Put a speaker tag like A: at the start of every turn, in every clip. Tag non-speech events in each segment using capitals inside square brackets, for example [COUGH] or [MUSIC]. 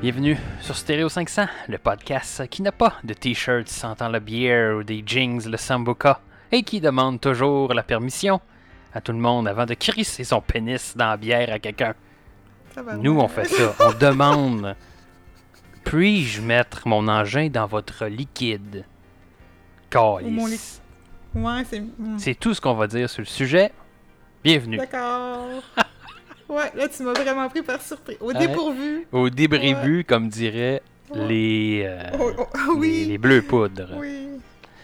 A: Bienvenue sur Stereo 500, le podcast qui n'a pas de t-shirt sentant la bière ou des jeans le sambuca et qui demande toujours la permission à tout le monde avant de crisser son pénis dans la bière à quelqu'un. Nous, on fait ça. On demande Puis-je mettre mon engin dans votre liquide? Calice.
B: Ouais, c'est.
A: C'est tout ce qu'on va dire sur le sujet. Bienvenue.
B: D'accord. [LAUGHS] Ouais, là, tu m'as vraiment pris par surprise. Au
A: Ouais.
B: dépourvu.
A: Au débribu, comme diraient
B: Ouais.
A: les, euh,
B: Oh, oh, ah
A: les, bleus poudres.
B: Oui.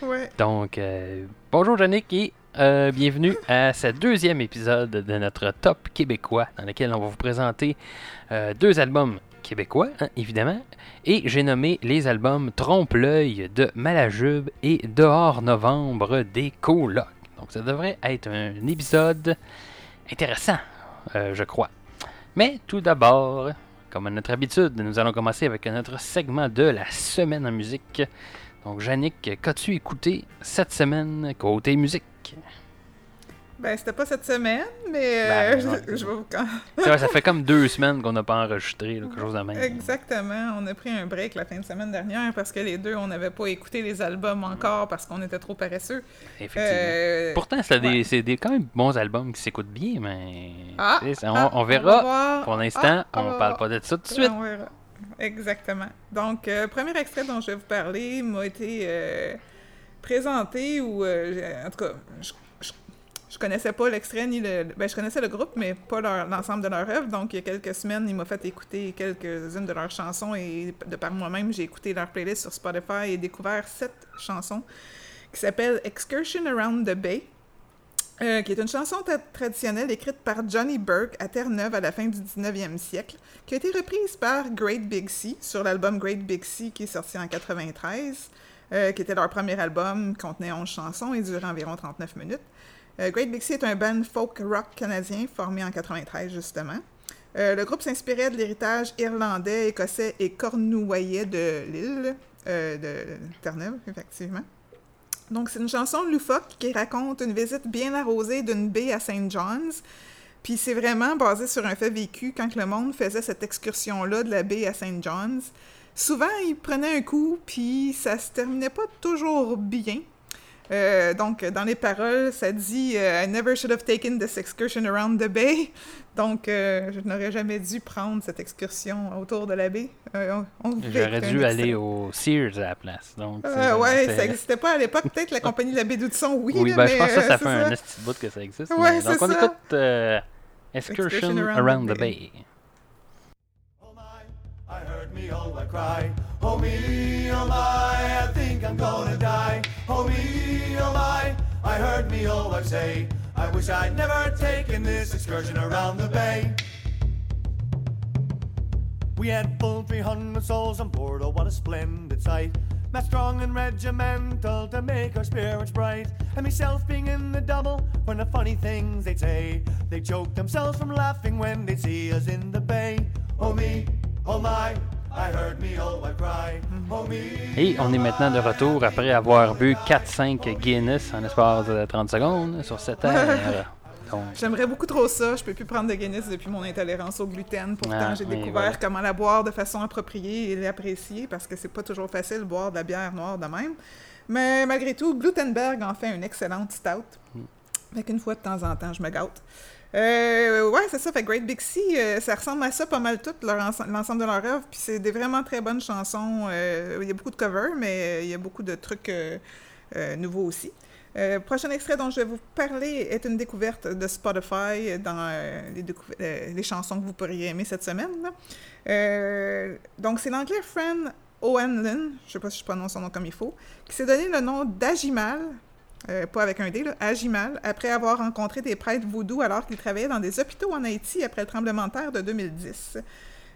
B: Ouais.
A: Donc, euh, bonjour Yannick et euh, bienvenue à [LAUGHS] ce deuxième épisode de notre top québécois dans lequel on va vous présenter deux albums québécois, hein, évidemment. Et j'ai nommé les albums Trompe-l'œil de Malajube et Dehors Novembre des Colocs. Donc, ça devrait être un épisode intéressant, euh, je crois. Mais tout d'abord, comme à notre habitude, nous allons commencer avec notre segment de la semaine en musique. Donc, Yannick, qu'as-tu écouté cette semaine côté musique?
B: Ben, c'était pas cette semaine, mais
A: Ben,
B: euh, je, je vais vous. quand- [LAUGHS]
A: ça fait comme deux semaines qu'on n'a pas enregistré, là, quelque chose de même.
B: Exactement. On a pris un break la fin de semaine dernière parce que les deux, on n'avait pas écouté les albums encore parce qu'on était trop paresseux.
A: Effectivement.
B: Euh,
A: Pourtant, c'est des,
B: ouais.
A: c'est des quand même bons albums qui s'écoutent bien, mais
B: Ah,
A: tu sais, ça- on,
B: ah,
A: on verra. Pour l'instant,
B: Ah,
A: on
B: va
A: parle
B: voir.
A: pas de ça tout de suite.
B: On verra. Exactement. Donc, euh, premier extrait dont je vais vous parler m'a été euh, présenté ou, en tout cas, je, je, connaissais pas l'extrait ni le. Ben, je connaissais le groupe, mais pas l'ensemble de leur œuvre. Donc, il y a quelques semaines, il m'a fait écouter quelques-unes de leurs chansons et de par moi-même, j'ai écouté leur playlist sur Spotify et découvert sept chansons qui s'appellent Excursion Around the Bay. Euh, qui est une chanson tra- traditionnelle écrite par Johnny Burke à Terre-Neuve à la fin du 19e siècle, qui a été reprise par Great Big Sea sur l'album Great Big Sea qui est sorti en 93, euh, qui était leur premier album, contenait 11 chansons et durait environ 39 minutes. Euh, Great Big est un band folk rock canadien formé en 93 justement. Euh, le groupe s'inspirait de l'héritage irlandais, écossais et cornouaillais de l'île euh, de Terre-Neuve, effectivement. Donc, c'est une chanson loufoque qui raconte une visite bien arrosée d'une baie à St. John's. Puis c'est vraiment basé sur un fait vécu quand le monde faisait cette excursion-là de la baie à St. John's. Souvent, ils prenaient un coup, puis ça se terminait pas toujours bien. Euh, donc, dans les paroles, ça dit euh, I never should have taken this excursion around the bay. Donc, euh, je n'aurais jamais dû prendre cette excursion autour de la baie. Euh,
A: J'aurais dû aller au Sears à la place. Donc,
B: Euh, ouais, ça n'existait pas à l'époque. Peut-être la compagnie de la baie d'Oudson, oui.
A: Oui,
B: là,
A: ben, je
B: mais,
A: pense que ça, fait un petit bout que ça existe.
B: Ouais,
A: mais- Donc, on
B: ça.
A: écoute euh, Excursion,
B: Excursion
A: Around,
B: Around
A: the
B: the
A: Bay.
C: Oh my, I heard me, oh I cry. Oh me, oh my, I think I'm gonna die. Oh me, oh my, I heard me, oh I say. I wish I'd never taken this excursion around the bay. We had full 300 souls on board, oh what a splendid sight. Matt strong and regimental to make our spirits bright. And myself being in the double, when the funny things they'd say. They choke themselves from laughing when they see us in the bay. Oh me, oh my, I heard me, oh.
A: Et on est maintenant de retour après avoir bu 4-5 Guinness en l'espace de 30 secondes sur cette terre. [LAUGHS] Donc,
B: J'aimerais beaucoup trop ça. Je peux plus prendre de Guinness depuis mon intolérance au gluten. Pourtant,
A: Ah,
B: j'ai découvert
A: voilà.
B: comment la boire de façon appropriée et l'apprécier parce que c'est pas toujours facile de boire de la bière noire de même. Mais malgré tout, Glutenberg en fait une excellente stout.
A: Mm.
B: Fait qu'une fois de temps en temps, je me gâte. Euh, ouais, c'est ça. Fait Great Big Sea, euh, ça ressemble à ça pas mal tout, l'ensemble de leur œuvre. Puis c'est des vraiment très bonnes chansons. Euh, il y a beaucoup de covers, mais il y a beaucoup de trucs nouveaux aussi. Prochain extrait dont je vais vous parler est une découverte de Spotify dans les, chansons que vous pourriez aimer cette semaine. donc, c'est l'anglais Fran O'Hanlon, je sais pas si je prononce son nom comme il faut, qui s'est donné le nom d'Agimal, euh, pas avec un D, là, Agimal, après avoir rencontré des prêtres vaudous alors qu'il travaillait dans des hôpitaux en Haïti après le tremblement de terre de 2010.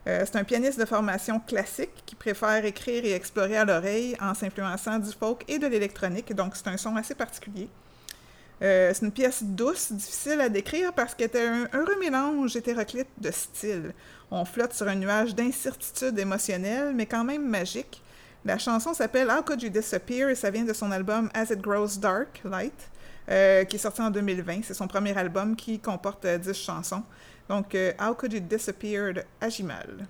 B: Euh, c'est un pianiste de formation classique qui préfère écrire et explorer à l'oreille en s'influençant du folk et de l'électronique, donc c'est un son assez particulier. Euh, c'est une pièce douce, difficile à décrire parce qu'elle était un heureux mélange hétéroclite de styles. On flotte sur un nuage d'incertitude émotionnelle, mais quand même magique. La chanson s'appelle How Could You Disappear et ça vient de son album As It Grows Dark, Light, euh, qui est sorti en 2020. C'est son premier album qui comporte euh, 10 chansons. Donc, euh, How Could You Disappear de Ajimal.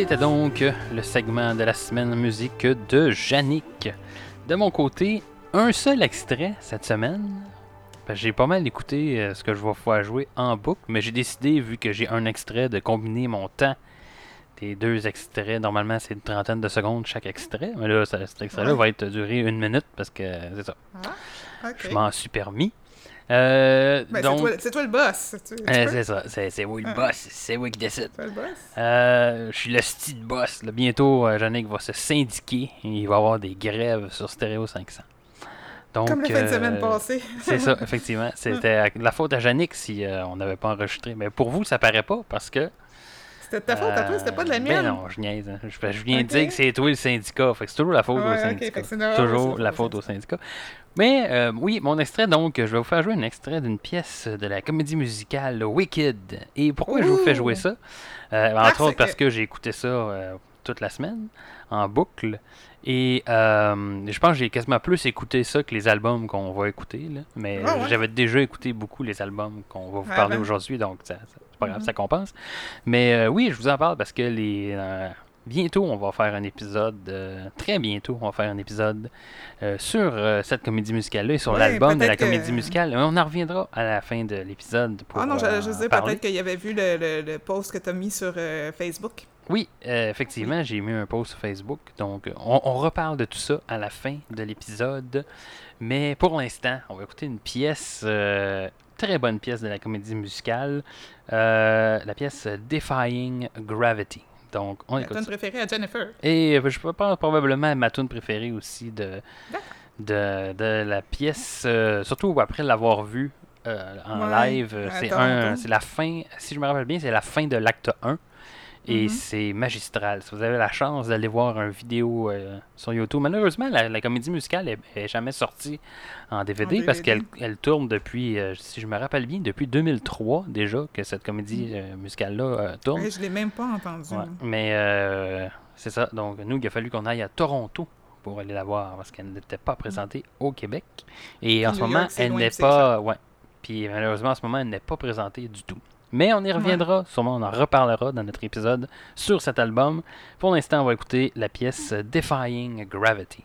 A: C'était donc le segment de la semaine musique de Yannick. De mon côté, un seul extrait cette semaine. Que J'ai pas mal écouté euh, ce que je vais jouer en boucle, mais j'ai décidé, vu que j'ai un extrait, de combiner mon temps des deux extraits. Normalement, c'est une trentaine de secondes chaque extrait. Mais là, cet extrait-là
B: Ouais.
A: va être duré une minute parce que c'est ça.
B: OK.
A: Je m'en suis permis. Euh,
B: Ben, c'est toi, le boss. Tu, tu
A: euh, c'est ça. C'est oui le
B: Ah.
A: boss. C'est oui qui décide.
B: Toi le boss.
A: Euh, je suis le style boss. là. Bientôt, euh, Yannick va se syndiquer et il va y avoir des grèves sur Stéréo 500. Donc,
B: Comme la fin de semaine passée.
A: C'est ça, [LAUGHS] effectivement. C'était à- la faute à Yannick si on n'avait pas enregistré. Mais pour vous, ça paraît pas parce que.
B: C'était de ta faute à toi, c'était pas de la mienne.
A: Ben non, je niaise. hein. Je, je viens de dire que c'est toi le syndicat. Fait que c'est toujours la faute
B: Ouais,
A: au syndicat. toujours la
B: au
A: faute au syndicat. Mais euh, oui, mon extrait, donc, je vais vous faire jouer un extrait d'une pièce de la comédie musicale Wicked. Et pourquoi je vous fais jouer ça? Euh,
B: Parce
A: Entre autres parce
B: que-
A: que j'ai écouté ça euh, toute la semaine en boucle. Et euh, je pense que j'ai quasiment plus écouté ça que les albums qu'on va écouter. Là. Mais
B: Ah ouais?
A: j'avais déjà écouté beaucoup les albums qu'on va vous
B: Ah
A: parler
B: ben.
A: aujourd'hui, donc ça, ça- c'est pas grave,
B: Mhm.
A: ça compense. Mais oui, je vous en parle parce que les bientôt on va faire un épisode, euh, très bientôt on va faire un épisode euh, sur euh, cette comédie musicale-là et sur l'album de la
B: que-
A: comédie musicale. On en reviendra à la fin de l'épisode pour
B: Ah non,
A: en
B: dire
A: parler.
B: peut-être qu'il avait vu le, le, le post que tu as mis sur Facebook.
A: Oui, effectivement, j'ai mis un post sur Facebook. Donc, on, on reparle de tout ça à la fin de l'épisode. Mais pour l'instant, on va écouter une pièce, très bonne pièce de la comédie musicale, euh, la pièce Defying Gravity. Donc, on
B: Ta
A: écoute
B: tune
A: ça.
B: préférée à Jennifer.
A: Et euh, je pense probablement ma tune préférée aussi de, de, de la pièce, euh, surtout après l'avoir vue euh, en
B: Ouais,
A: live. c'est la fin, si je me rappelle bien, c'est la fin de l'acte 1. Et
B: Mhm.
A: c'est magistral. Si vous avez la chance d'aller voir une vidéo euh, sur YouTube, malheureusement, la, la comédie musicale est, est jamais sortie en DVD,
B: En
A: parce qu'elle elle tourne depuis, euh, si je me rappelle bien, depuis 2003 déjà que cette comédie euh, musicale-là tourne.
B: Ouais, je l'ai même pas entendu.
A: Ouais, Mais c'est ça. Donc, nous, il a fallu qu'on aille à Toronto pour aller la voir parce qu'elle n'était pas présentée au Québec. Et en ce moment,
B: York,
A: elle n'est pas. Ouais. Puis malheureusement, en ce moment, elle n'est pas présentée du tout. Mais on y reviendra, sûrement on en reparlera dans notre épisode sur cet album. Pour l'instant, on va écouter la pièce Defying Gravity.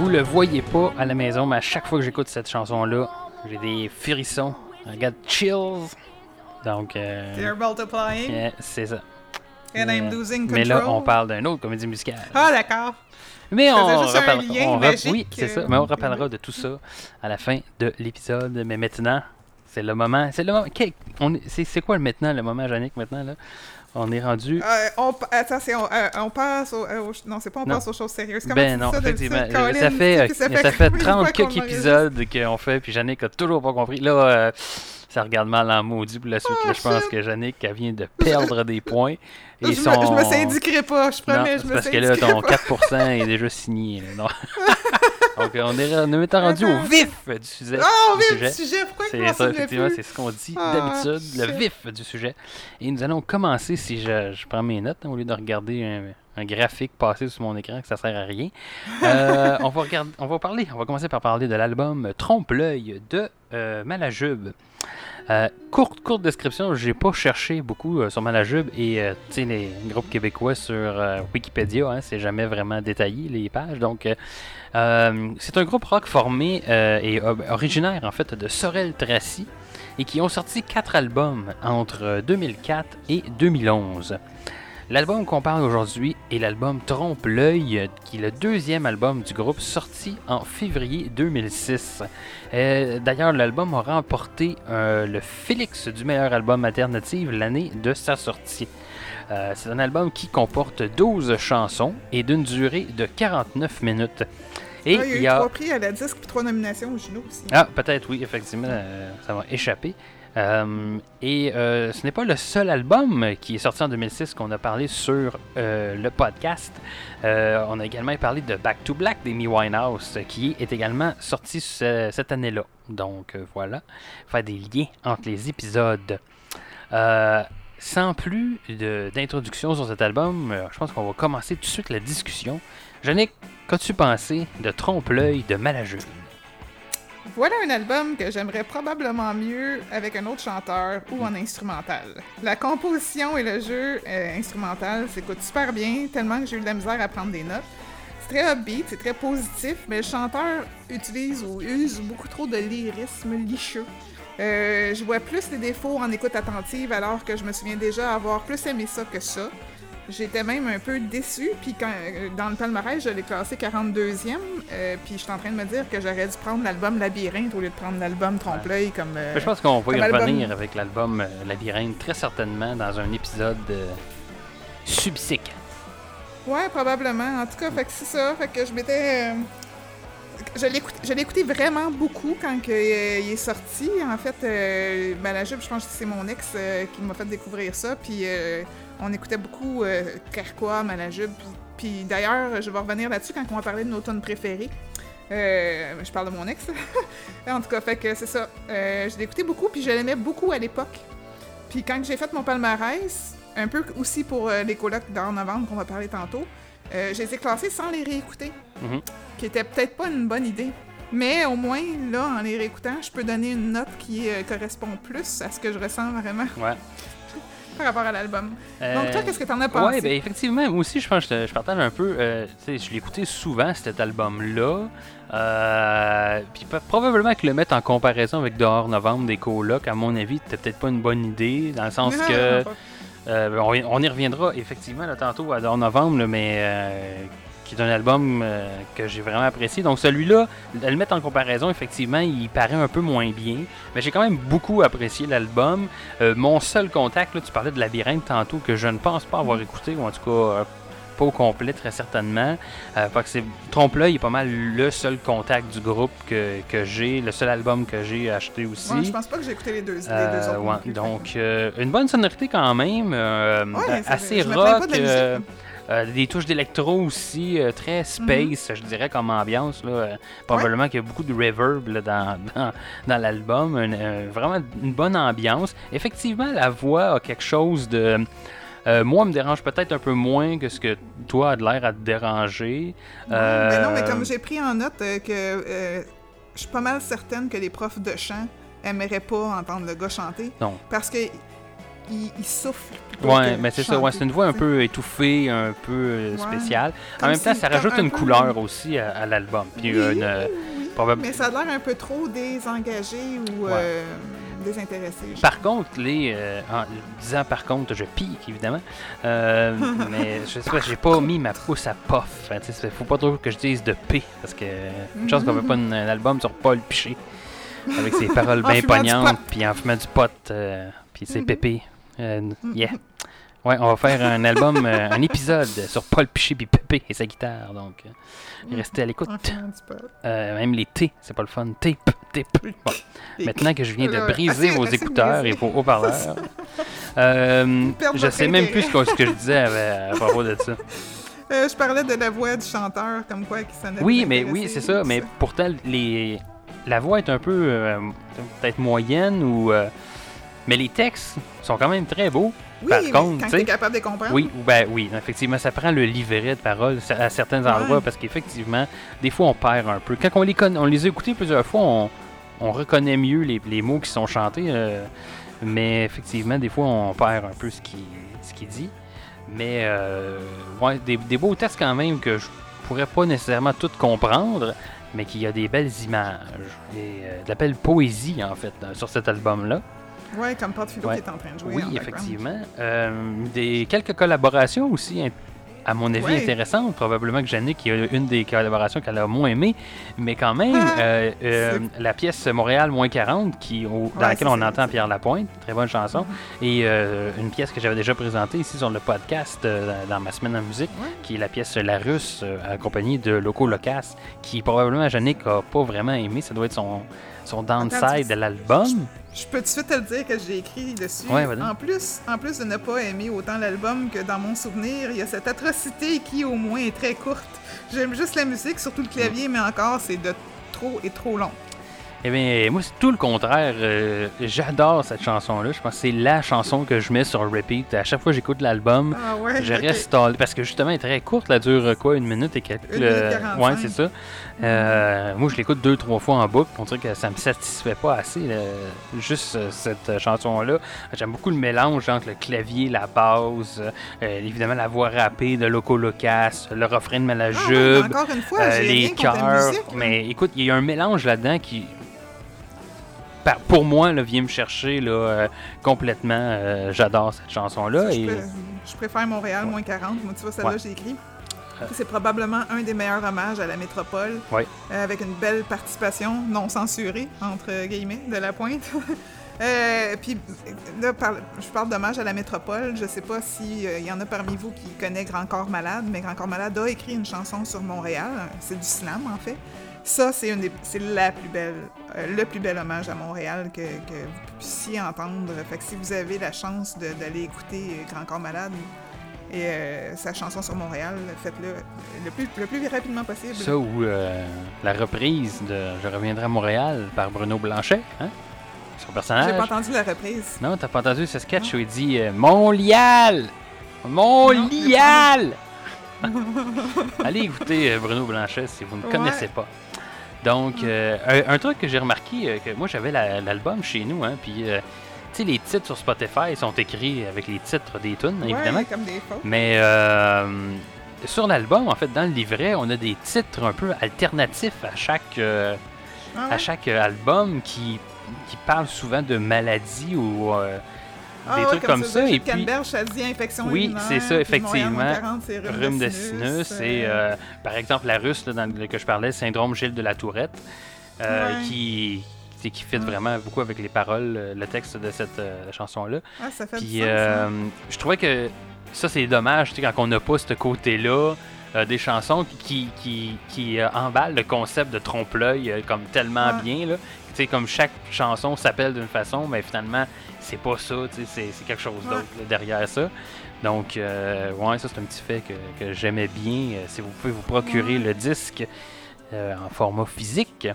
A: Vous le voyez pas à la maison, mais à chaque fois que j'écoute cette chanson-là, j'ai des frissons. Got chills. Donc, euh,
B: They're multiplying.
A: euh, c'est ça.
B: And I'm
A: Euh,
B: losing control.
A: Mais là, on parle d'une autre comédie musicale.
B: Ah, d'accord.
A: Mais on,
B: un lien
A: on rep- Oui, c'est ça. Mais on reparlera de tout ça à la fin de l'épisode. Mais maintenant, c'est le moment. C'est le moment. C'est quoi le maintenant, le moment, Yannick, maintenant, là? On est rendu.
B: Euh, on, attention, euh, on passe au, euh, au- Non, c'est pas on
A: Non.
B: passe aux choses sérieuses. Comment
A: Ben non,
B: ça
A: effectivement. Euh,
B: Colin?
A: ça fait, euh, ça fait
B: combien de
A: 30
B: fois qu'on
A: quelques
B: m'enregistre?
A: épisodes qu'on fait, puis Yannick a toujours pas compris. Là, euh, ça regarde mal en maudit pour la suite.
B: Oh,
A: là, je pense que Yannick elle vient de perdre des points.
B: Je,
A: Et
B: me,
A: son...
B: je me syndiquerai pas, je
A: Non,
B: promets,
A: c'est
B: je me
A: parce que là, ton
B: pas.
A: 4% est déjà signé. là, non. [LAUGHS] Donc, on est, on est rendu au vif du sujet.
B: Oh,
A: du
B: vite,
A: sujet.
B: sujet, pourquoi
A: C'est ça, effectivement, c'est ce qu'on dit
B: Ah,
A: d'habitude, le vif du sujet. Et nous allons commencer, si je, je prends mes notes, hein, au lieu de regarder un, un graphique passer sur mon écran, que ça sert à rien. Euh, [LAUGHS] on, va regarder, on va parler, on va commencer par parler de l'album Trompe-l'œil de euh, Malajube. Euh, courte, courte description, j'ai pas cherché beaucoup euh, sur Malajube et les groupes québécois sur Wikipédia, hein, c'est jamais vraiment détaillé les pages. Donc, c'est un groupe rock formé et originaire en fait de Sorel-Tracy et qui ont sorti quatre albums entre euh, 2004 et 2011. L'album qu'on parle aujourd'hui est l'album Trompe l'œil, qui est le deuxième album du groupe sorti en février 2006. Euh, D'ailleurs, l'album a remporté euh, le Félix du meilleur album alternative l'année de sa sortie. Euh, C'est un album qui comporte 12 chansons et d'une durée de 49 minutes. Et
B: Ah, il y a eu trois prix à la disque puis trois nominations au Juno aussi.
A: Ah, peut-être oui, effectivement, ça m'a échappé. Euh, et euh, ce n'est pas le seul album qui est sorti en 2006 qu'on a parlé sur euh, le podcast. On a également parlé de Back to Black d'Amy Winehouse, qui est également sorti ce- cette année-là. Donc voilà, faire des liens entre les épisodes. Sans plus d'introduction sur cet album, je pense qu'on va commencer tout de suite la discussion. Yannick, qu'as-tu pensé de Trompe-l'œil de Malajube?
B: Voilà un album que j'aimerais probablement mieux avec un autre chanteur ou en instrumental. La composition et le jeu euh, instrumental s'écoutent super bien, tellement que j'ai eu de la misère à prendre des notes. C'est très upbeat, c'est très positif, mais le chanteur utilise ou use beaucoup trop de lyrisme licheux. Euh, je vois plus les défauts en écoute attentive alors que je me souviens déjà avoir plus aimé ça que ça. J'étais même un peu déçue, puis quand, euh, dans le palmarès, je l'ai classé 42e, euh, puis je suis en train de me dire que j'aurais dû prendre l'album Labyrinthe au lieu de prendre l'album Trompe-l'œil comme... euh,
A: Je pense qu'on va y
B: album.
A: revenir avec l'album Labyrinthe très certainement dans un épisode euh, subséquent.
B: Ouais, probablement. En tout cas, fait que c'est ça. Fait que je m'étais. Je l'ai écouté- vraiment beaucoup quand euh, il est sorti. En fait, euh, Malajube, je pense que c'est mon ex euh, qui m'a fait découvrir ça. Puis euh, on écoutait beaucoup Carquois, Malajube. Puis, d'ailleurs, je vais revenir là-dessus quand on va parler de nos tunes préférées. Je parle de mon ex. [LAUGHS] en tout cas, fait que c'est ça. Je l'ai écouté beaucoup, puis je l'aimais beaucoup à l'époque. Puis quand j'ai fait mon palmarès, un peu aussi pour les colocs d'en novembre qu'on va parler tantôt, euh, je les ai classés sans les réécouter.
A: Mhm.
B: Qui était peut-être pas une bonne idée. Mais au moins, là, en les réécoutant, je peux donner une note qui euh, correspond plus à ce que je ressens vraiment
A: Ouais. [LAUGHS]
B: par rapport à l'album.
A: Euh,
B: Donc toi, qu'est-ce que t'en as pensé?
A: Ouais, ben effectivement, moi aussi, je pense que je, partage un peu. euh, tu sais, je écouté souvent, cet album-là. Euh, puis probablement que le mettre en comparaison avec Dehors Novembre des colocs, à mon avis, c'était peut-être pas une bonne idée, dans le sens que. Euh, on, y- on y reviendra effectivement là, tantôt dans novembre, là, mais euh, qui est un album euh, que j'ai vraiment apprécié. Donc celui-là, le mettre en comparaison, effectivement, il paraît un peu moins bien, mais j'ai quand même beaucoup apprécié l'album. Euh, mon seul contact, là, tu parlais de Labyrinthe tantôt, que je ne pense pas avoir écouté, ou en tout cas euh, pas au complet très certainement. Euh, c'est Trompe-l'œil est pas mal le seul contact du groupe que, que j'ai, le seul album que j'ai acheté aussi.
B: Ouais, je pense pas que j'ai écouté les deux, les deux
A: Euh,
B: autres.
A: ouais, donc, euh, une bonne sonorité quand même, euh,
B: Ouais,
A: assez rock, euh, des touches d'électro aussi, euh, très space, je dirais, comme ambiance. Là, Euh, probablement qu'il y a beaucoup de reverb là, dans, dans, dans l'album, vraiment une bonne ambiance. Effectivement, la voix a quelque chose de... euh, moi, me dérange peut-être un peu moins que ce que toi a de l'air à te déranger.
B: Ben non, mais
A: Euh,
B: comme j'ai pris en note euh, que euh, je suis pas mal certaine que les profs de chant aimeraient pas entendre le gars chanter.
A: Non.
B: Parce que il, il souffle.
A: Ouais, mais c'est ça, ouais, c'est une voix un peu étouffée, un peu euh,
B: Ouais.
A: spéciale. En même temps, ça rajoute
B: un
A: une
B: peu-
A: couleur aussi à, à l'album. Puis
B: Oui,
A: une, euh,
B: oui,
A: probable-
B: Mais ça a l'air un peu trop désengagé ou.
A: Ouais. Par contre, les, euh, en disant par contre, je pique évidemment, euh, [LAUGHS] mais je sais pas, j'ai pas mis ma pouce à pof. Hein, faut pas trop que je dise de P, parce que une chance qu'on fait pas un, un album sur Paul Piché, avec ses paroles [LAUGHS]
B: En
A: bien pognantes, puis en fumant du pot, euh, puis ses
B: Mhm.
A: pépés. Yeah. Ouais, on va faire un album, euh, un épisode sur Paul Piché puis Pépé et sa guitare, donc euh, restez à l'écoute. Euh, même les T, c'est pas le fun. Tape, tape. Bon.
B: Et-
A: Maintenant que je viens de briser vos écouteurs et vos haut-parleurs, [LAUGHS] je sais même plus ce que, je disais à, à propos de ça. [LAUGHS]
B: Je parlais de la voix du chanteur, comme quoi qui sonnait
A: Oui, mais oui, c'est ça. Mais pourtant, les, la voix est un peu peut-être moyenne ou. mais les textes sont quand même très beaux.
B: Oui,
A: par contre,
B: quand
A: tu
B: es capable de comprendre.
A: Oui, ou ben oui, effectivement, ça prend le livret de paroles à certains endroits
B: Ouais.
A: parce qu'effectivement, des fois on perd un peu. Quand on les, on les a écoutés plusieurs fois, on, on reconnaît mieux les, les mots qui sont chantés, euh, mais effectivement, des fois on perd un peu ce qu'il ce qu'il dit. Mais euh, ouais, des, des beaux textes quand même que je pourrais pas nécessairement tout comprendre, mais qu'il y a des belles images et euh, de la belle poésie en fait sur cet album-là.
B: Ouais, comme Pat Philo
A: Ouais.
B: qui est en train de jouer.
A: Oui, effectivement. Euh, des, quelques collaborations aussi, à mon avis,
B: Ouais.
A: intéressantes. Probablement que Jannick est une des collaborations qu'elle a moins aimé. Mais quand même,
B: Ah,
A: euh, euh, la pièce Montréal moins 40, qui, au- dans laquelle on entend Pierre Lapointe, très bonne chanson, et euh, une pièce que j'avais déjà présentée ici sur le podcast dans ma semaine en musique,
B: Ouais.
A: qui est la pièce La Russe, accompagnée de Loco Locas, qui probablement Jannick a pas vraiment aimé. Ça doit être son, son downside de l'album.
B: Je peux tout de suite te le dire que j'ai écrit dessus.
A: Ouais,
B: en, plus, en plus de ne pas aimer autant l'album que dans mon souvenir, il y a cette atrocité qui, au moins, est très courte. J'aime juste la musique, surtout le clavier, mais encore, c'est de trop et trop long.
A: Eh bien, moi, c'est tout le contraire. Euh, J'adore cette chanson-là. Je pense que c'est la chanson que je mets sur repeat. À chaque fois que j'écoute l'album,
B: Ah ouais?
A: je reste Parce que justement, elle est très courte. Elle dure quoi, une minute et quelques.
B: Une minute
A: euh,
B: 45.
A: ouais, c'est ça. Euh, moi, je l'écoute deux, trois fois en boucle. On dirait que ça me satisfait pas assez, là, juste euh, cette euh, chanson-là. J'aime beaucoup le mélange entre le clavier, la basse, euh, évidemment la voix rappée de Loco Locas, le refrain de
B: Ah
A: Malajube.
B: fois,
A: Euh,
B: j'ai
A: les
B: là.
A: Mais écoute, il y a un mélange là-dedans qui, pour moi, là, vient me chercher là, euh, complètement. Euh, J'adore cette chanson-là.
B: Je,
A: Et...
B: pré- je préfère Montréal moins 40. Moi, tu vois, celle-là,
A: Ouais.
B: j'ai écrit.
A: Euh. [LAUGHS]
B: C'est probablement un des meilleurs hommages à la métropole,
A: Ouais.
B: euh, avec une belle participation non censurée, entre guillemets, de la pointe. [LAUGHS] Euh, puis là, par- je parle d'hommage à la métropole. Je sais pas s'il y en a parmi vous qui connaît Grand Corps Malade, mais Grand Corps Malade a écrit une chanson sur Montréal. C'est du slam, en fait. Ça, c'est la plus belle, euh, le plus bel hommage à Montréal que, que vous puissiez entendre. Fait que si vous avez la chance de- d'aller écouter euh, Grand Corps Malade et euh, sa chanson sur Montréal, faites-le le plus, le plus rapidement possible.
A: Ça ou euh, la reprise de Je reviendrai à Montréal par Bruno Blanchet, hein? son
B: J'ai
A: personnage.
B: pas entendu la reprise.
A: Non, t'as pas entendu ce sketch où il dit euh, Montréal! Montréal! [LAUGHS] Allez écouter euh, Bruno Blanchet si vous ne
B: Ouais.
A: connaissez pas. Donc, euh, un, un truc que j'ai remarqué, que moi j'avais la- l'album chez nous, hein, puis sais, les titres sur Spotify sont écrits avec les titres des tunes, évidemment.
B: Ouais, comme des faux.
A: Mais euh, sur l'album, en fait, dans le livret, on a des titres un peu alternatifs à chaque, euh,
B: Ah
A: à chaque euh, album qui, qui parlent souvent de maladies ou euh,
B: Ah
A: des
B: ouais,
A: trucs comme ça. Et puis,
B: Canberge, ça dit infection
A: Oui, c'est ça, effectivement.
B: moins 40, c'est rhume,
A: rhume
B: de
A: de
B: sinus.
A: sinus et, par exemple, la russe là, dans que je parlais, syndrome Gilles de la Tourette, qui, qui, qui fit vraiment beaucoup avec les paroles, euh, le texte de cette euh, chanson-là.
B: Ah, ça fait du
A: Puis
B: sens,
A: euh,
B: hein.
A: je trouvais que ça, c'est dommage, tu sais, quand on n'a pas ce côté-là euh, des chansons qui, qui, qui euh, emballent le concept de trompe-l'œil euh, comme tellement
B: Ouais.
A: bien. Là. Tu sais, comme chaque chanson s'appelle d'une façon, mais finalement, c'est pas ça, tu sais, c'est, c'est quelque chose
B: Ouais.
A: d'autre là, derrière ça. Donc, euh, ouais, ça, c'est un petit fait que, que j'aimais bien. Si vous pouvez vous procurer
B: Ouais.
A: le disque en format physique,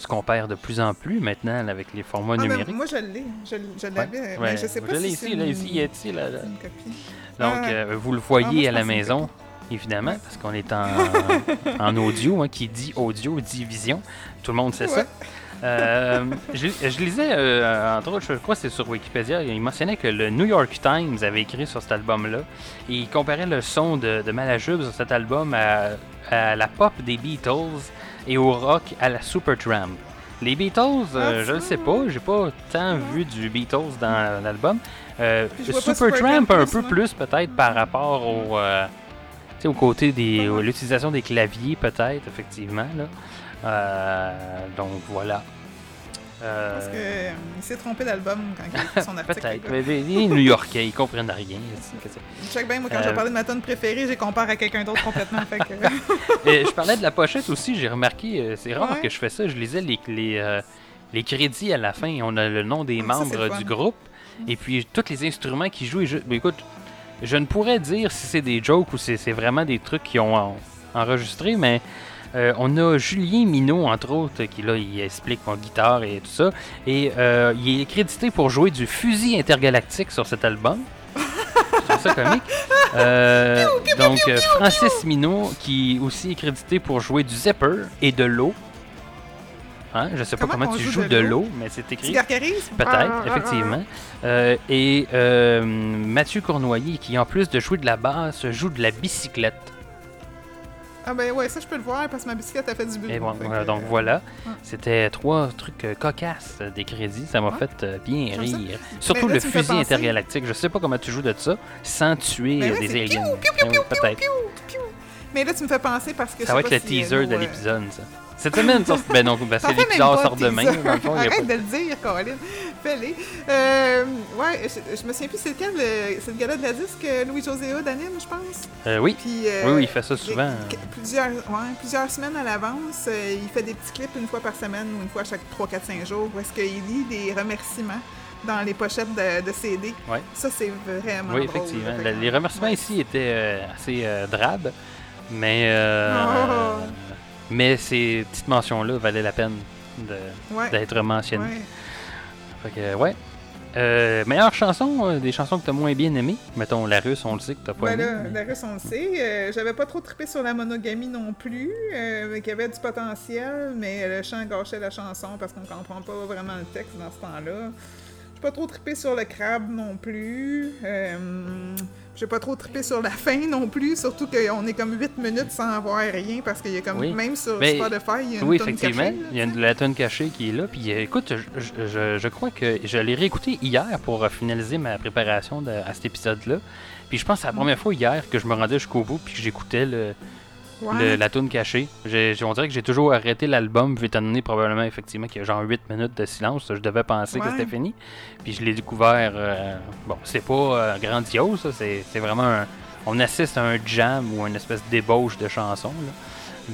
A: ce qu'on perd de plus en plus maintenant là, avec les formats
B: Ah, ben,
A: numériques.
B: moi, je l'ai. Je, je l'avais.
A: Ouais,
B: mais je sais pas
A: je
B: si
A: ici,
B: c'est
A: là,
B: une-
A: ici, il ici, là, là.
B: c'est une copie.
A: Donc,
B: Ouais.
A: euh, vous le
B: Ah,
A: voyez
B: moi, je
A: à la maison,
B: une
A: évidemment, parce qu'on est en, [LAUGHS] en audio. hein, qui dit audio dit vision. Tout le monde sait ça. Euh, je, je lisais, euh, entre autres, je crois que c'est sur Wikipédia, il mentionnait que le New York Times avait écrit sur cet album-là. Et il comparait le son de, de Malajube sur cet album à, à la pop des Beatles et au rock à la Supertramp. Les Beatles, euh,
B: Ah,
A: je ne sais pas. J'ai pas tant vu du Beatles dans l'album. Euh, Supertramp, un peu plus peut-être par rapport au, euh, au côté des
B: Ouais.
A: l'utilisation des claviers peut-être effectivement là. Euh, donc voilà. Euh,
B: Parce que euh, il s'est trompé d'album quand il a son article.
A: Peut-être. Mais les New-Yorkais, ils comprennent rien.
B: Check bien, moi, quand
A: Euh,
B: j'ai parlé de ma tonne préférée, j'ai comparé à quelqu'un d'autre complètement. fait que... [LAUGHS]
A: Et je parlais de la pochette aussi, j'ai remarqué, euh, c'est rare
B: Ouais.
A: que je fais ça, je lisais les, les, euh, les crédits à la fin, on a le nom des
B: Ah,
A: membres du groupe, et puis tous les instruments qui jouent. je- ben, écoute, je ne pourrais dire si c'est des jokes ou si c'est vraiment des trucs qui ont en- enregistré, mais euh, on a Julien Minot, entre autres, qui là, il explique mon guitare et tout ça, et euh, il est crédité pour jouer du fusil intergalactique sur cet album. Trouve ça comique. Euh, donc, Francis Minot, qui aussi est crédité pour jouer du zipper et de l'eau. Hein? Je sais pas
B: Comment
A: tu
B: joue
A: joues
B: de l'eau?
A: mais c'est écrit. Peut-être, effectivement. Euh, et euh, Mathieu Cournoyer, qui en plus de jouer de la basse, joue de la bicyclette.
B: Ah ben ouais, ça je peux le voir parce que ma bicyclette a fait du bruit.
A: Bon,
B: que,
A: donc
B: euh,
A: voilà.
B: ouais.
A: C'était trois trucs euh, cocasses euh, des crédits. Ça m'a
B: Ouais.
A: fait euh, bien rire. Surtout
B: là,
A: le fusil
B: penser-
A: intergalactique. Je sais pas comment tu joues de ça sans tuer euh,
B: là,
A: des aliens.
B: piou, piou,
A: oui,
B: piou,
A: Peut-être.
B: piou, piou. Mais là, tu me fais penser parce que
A: Ça
B: je
A: va
B: sais
A: être
B: pas
A: le
B: si,
A: teaser
B: euh,
A: de
B: euh,
A: l'épisode, ça. Cette semaine, ça, ben donc, ben, c'est l'épisode sort
B: de
A: demain. Dans le fond,
B: Arrête
A: pas-
B: de le dire, Colin. Fais-les. Euh, ouais, je, je me souviens plus, c'est lequel, le- c'est le gars de la disque, euh, Louis-José Hood anime, je pense.
A: Euh, oui.
B: Puis, euh,
A: Oui, oui, il fait ça souvent.
B: Plusieurs, ouais, plusieurs semaines à l'avance, euh, il fait des petits clips une fois par semaine ou une fois chaque 3, 4, 5 jours où est-ce qu'il lit des remerciements dans les pochettes de, de CD.
A: Ouais.
B: Ça, c'est vraiment
A: Oui, effectivement. les remerciements
B: Ouais.
A: ici étaient euh, assez euh, drabes, mais euh,
B: Oh.
A: Mais ces petites mentions-là valaient la peine
B: Ouais.
A: d'être mentionnées.
B: Ouais.
A: Fait que, ouais. Euh, meilleure chanson, euh, des chansons que t'as moins bien aimées? Mettons, La Russe, on le sait que t'as pas
B: Ben
A: aimé.
B: là,
A: mais-
B: la Russe, on le sait. Euh, J'avais pas trop trippé sur la monogamie non plus, euh, mais qu'il y avait du potentiel, mais le chant gâchait la chanson parce qu'on comprend pas vraiment le texte dans ce temps-là. J'ai pas trop trippé sur le crabe non plus. J'ai pas trop trippé sur la fin non plus, surtout qu'on est comme 8 minutes sans avoir rien parce qu'il y a comme,
A: Oui.
B: même sur
A: Mais-
B: Spotify, il y a une
A: Oui, effectivement.
B: cachée, là,
A: Il y a une- la tonne cachée qui est là. Puis euh, écoute, je, je- je- je crois que je l'ai réécouté hier pour euh, finaliser ma préparation de- à cet épisode-là. Puis je pense que c'est la première fois hier que je me rendais jusqu'au bout puis que j'écoutais le, Le- la tune cachée. J'ai- j'ai- on dirait que j'ai toujours arrêté l'album, vu étant donné probablement effectivement qu'il y a genre 8 minutes de silence. Je devais penser que c'était fini. Puis je l'ai découvert. euh, bon, c'est pas euh, grandiose, ça, c'est c'est vraiment un. On assiste à un jam ou une espèce d'ébauche de chansons. là.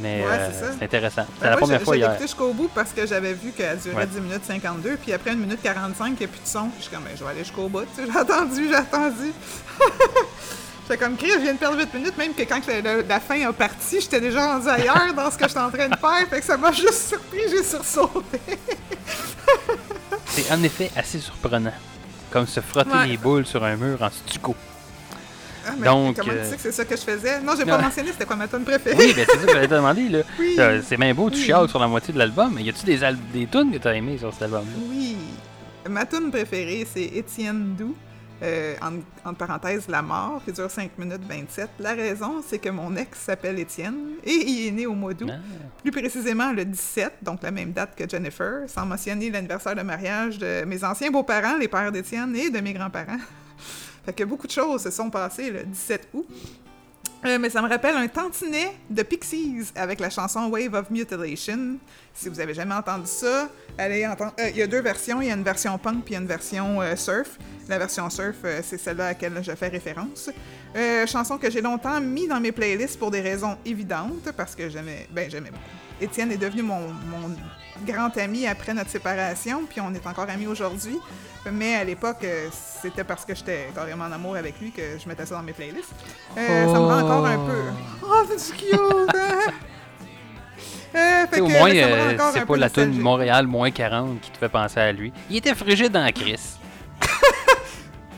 A: Mais
B: Ouais,
A: euh,
B: c'est ça.
A: c'est intéressant.
B: Ben,
A: la première fois hier.
B: écouté jusqu'au bout parce que j'avais vu qu'elle durait
A: Ouais.
B: 10 minutes 52, puis après une minute 45, il n'y a plus de son. Puis je suis comme, ben, je vais aller jusqu'au bout. J'ai attendu, j'ai attendu. [LAUGHS] J'étais comme, Chris, je viens de perdre 8 minutes, même que quand le- la fin a parti, j'étais déjà rendu ailleurs dans ce que j'étais en train de faire. Fait que ça m'a juste surpris, j'ai sursauté.
A: C'est en effet assez surprenant. Comme se frotter
B: Ouais.
A: les boules sur un mur en stucco.
B: Ah, mais
A: Donc,
B: comment
A: euh,
B: tu sais que c'est ça que je faisais? Non, j'ai pas mentionné c'était quoi ma tonne préférée.
A: Oui, ben c'est ça que j'allais te demander. Là. [LAUGHS]
B: Oui.
A: Euh, c'est bien beau, tu
B: Oui.
A: chiales sur la moitié de l'album, mais y a-tu des, al- des tunes que t'as aimées sur cet album-là?
B: Oui. Ma tune préférée, c'est Étienne Doux. Euh, en, entre parenthèses, La mort, qui dure 5 minutes 27. La raison, c'est que mon ex s'appelle Étienne et il est né au mois d'août.
A: Ah.
B: Plus précisément le 17, donc la même date que Jennifer, sans mentionner l'anniversaire de mariage de mes anciens beaux-parents, les pères d'Étienne, et de mes grands-parents. [LAUGHS] fait que beaucoup de choses se sont passées le 17 août. Euh, mais ça me rappelle un tantinet de Pixies avec la chanson Wave of Mutilation. Si vous avez jamais entendu ça, allez entendre. euh, Il y a deux versions. Il y a une version punk puis il y a une version euh, surf. La version surf, euh, c'est celle-là à laquelle je fais référence. Euh, chanson que j'ai longtemps mis dans mes playlists pour des raisons évidentes parce que j'aimais, ben j'aimais beaucoup. Étienne est devenu mon, mon grand ami après notre séparation, puis on est encore amis aujourd'hui. Mais à l'époque, euh, c'était parce que j'étais carrément en amour avec lui que je mettais ça dans mes playlists. Euh, Ça me rend encore un peu. Oh, c'est cute! hein? Euh, fait
A: T'sais, au
B: que,
A: moins, euh, c'est pas la tune. Montréal moins 40 qui te fait penser à lui. Il était frigide dans Chris.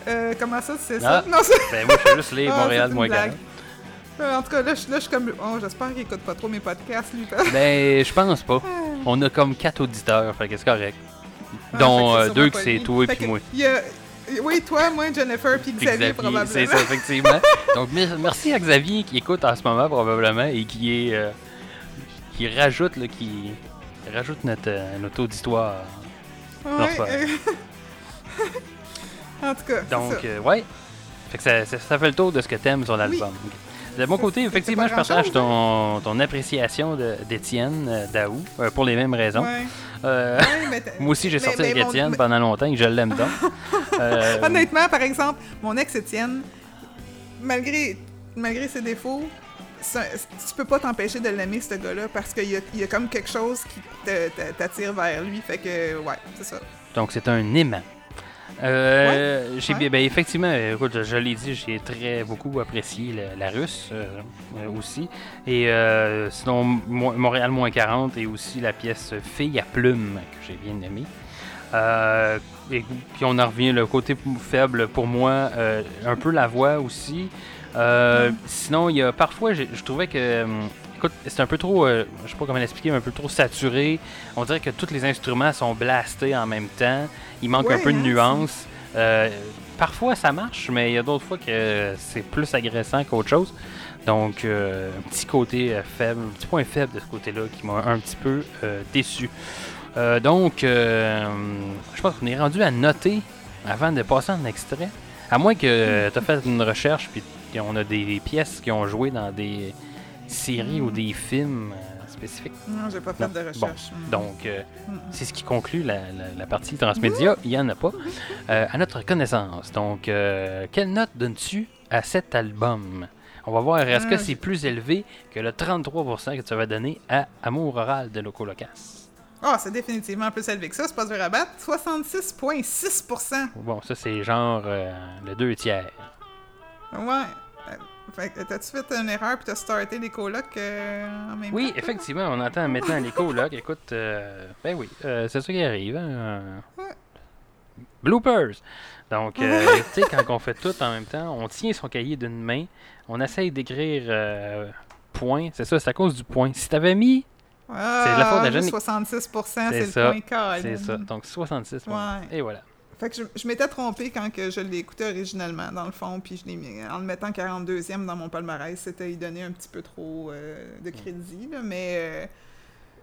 B: Euh, comment ça, c'est
A: Ah.
B: ça? Non, c'est...
A: Ben moi, je fais juste les [LAUGHS]
B: Ah,
A: Montréal moins 40.
B: blague. Euh, en tout cas, là, je, là, je suis comme. Oh, j'espère qu'il écoute pas trop mes podcasts, lui.
A: Ben, je pense pas. [LAUGHS] On a comme quatre auditeurs, fait que c'est correct.
B: Ah,
A: Dont euh, deux que c'est
B: lui.
A: toi et puis moi.
B: il y a- Oui, toi, moi, Jennifer, puis Xavier,
A: Xavier,
B: probablement.
A: c'est ça, effectivement. [LAUGHS] Donc, mer- merci à Xavier qui écoute en ce moment, probablement, et qui est. euh, qui rajoute, là, qui rajoute notre, euh, notre auditoire.
B: Ouais, euh, en tout cas,
A: Donc,
B: ça.
A: euh, ouais. Fait que ça, ça, ça fait le tour de ce que t'aimes sur l'album. De mon côté, effectivement, je partage ton, ton appréciation d'Étienne euh, Daou euh, pour les mêmes raisons.
B: Ouais.
A: Euh,
B: Ouais, [LAUGHS]
A: moi aussi, j'ai sorti
B: mais
A: avec Étienne pendant longtemps et je l'aime donc. [LAUGHS]
B: Honnêtement, par exemple, mon ex Étienne, malgré, malgré ses défauts, ça- tu peux pas t'empêcher de l'aimer, ce gars-là, parce qu'il y a, il y a comme quelque chose qui t'attire vers lui. Fait que, ouais, c'est ça.
A: Donc, c'est un aimant. Euh, j'ai
B: ouais.
A: bien- ben, effectivement, écoute, je, je l'ai dit, j'ai très beaucoup apprécié la, la russe euh, euh, aussi. Et euh, sinon, Mo- Montréal moins 40 et aussi la pièce Fille à plume que j'ai bien aimée. Et puis on en revient, le côté faible pour moi, un peu la voix aussi. Sinon, il y a parfois, je trouvais que. Écoute, c'est un peu trop, euh, je sais pas comment l'expliquer, mais un peu trop saturé. On dirait que tous les instruments sont blastés en même temps. Il manque un peu de
B: hein,
A: nuances. Euh, parfois, ça marche, mais il y a d'autres fois que c'est plus agressant qu'autre chose. Donc, euh, un petit côté euh, faible, un petit point faible de ce côté-là qui m'a un petit peu déçu. Donc, euh, je pense qu'on est rendu à noter avant de passer en extrait. À moins que tu as fait une recherche puis qu'on a des pièces qui ont joué dans des séries ou des films euh, spécifiques.
B: Non, j'ai pas fait
A: Non.
B: de recherche. Mm.
A: Donc, euh, c'est ce qui conclut la, la- la partie transmédia. Il n'y en a pas. [LAUGHS] Euh, à notre connaissance. Donc, euh, quelle note donnes-tu à cet album? On va voir, est-ce que c'est plus élevé que le 33% que tu vas donner à Amour oral de Loco Locas?
B: Ah, c'est définitivement plus élevé que ça, c'est pas dur à battre. 66,6%.
A: Bon, ça, c'est genre le deux tiers.
B: Ouais. Fait que t'as-tu fait une erreur puis t'as starté les colocs euh, en même
A: Oui,
B: temps?
A: effectivement, on entend maintenant les colocs. Écoute, euh, ben oui, euh, c'est ça qui arrive. hein, euh.
B: Ouais.
A: Bloopers! Donc, euh, [LAUGHS] tu sais, quand on fait tout en même temps, on tient son cahier d'une main, on essaye d'écrire euh, point. C'est ça, c'est à cause du point. Si t'avais mis,
B: Ah,
A: c'est la faute de
B: juste
A: Jeanne-
B: 66%,
A: C'est
B: c'est
A: ça,
B: le point
A: c'est ça. Donc, 66 points.
B: Ouais.
A: Et voilà.
B: Fait que je, je m'étais trompé quand que je l'ai écouté originalement, dans le fond, puis je l'ai mis en le mettant 42e dans mon palmarès, c'était y donner un petit peu trop euh, de crédit, là, mais euh,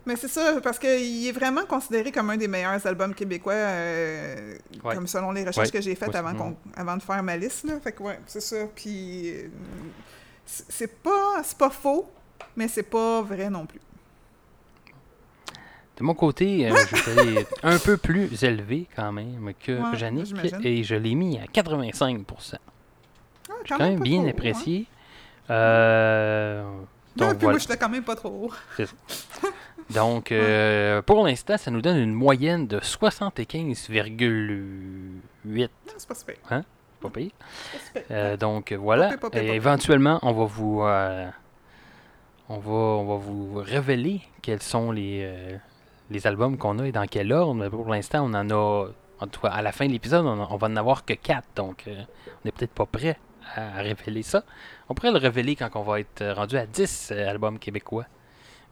B: mais c'est ça, parce qu'il est vraiment considéré comme un des meilleurs albums québécois, euh,
A: Ouais.
B: comme selon les recherches
A: Ouais.
B: que j'ai faites
A: Ouais,
B: avant, avant de faire ma liste, là. Fait que ouais, c'est ça, puis c'est c'est pas, c'est pas faux, mais c'est pas vrai non plus.
A: De mon côté, euh, [LAUGHS] je suis allé un peu plus élevé quand même que
B: Ouais,
A: et je l'ai mis à 85
B: Ah,
A: quand même
B: pas
A: bien
B: trop,
A: apprécié. Euh,
B: hein.
A: donc,
B: puis
A: voilà.
B: moi, j'étais quand même pas trop haut.
A: Donc, euh, pour l'instant, ça nous donne une moyenne de 75,8.
B: Ah, C'est pas super.
A: Pas pire.
B: c'est pas super.
A: Euh, donc, voilà.
B: pire, pas pire,
A: Et
B: pas pire.
A: éventuellement, on va vous... euh, on, va, on va vous révéler quels sont les, euh, les albums qu'on a et dans quel ordre. Mais pour l'instant, on en a... En tout cas, à la fin de l'épisode, on, on va en avoir que 4. Donc, euh, on n'est peut-être pas prêt à révéler ça. On pourrait le révéler quand on va être rendu à 10 euh, albums québécois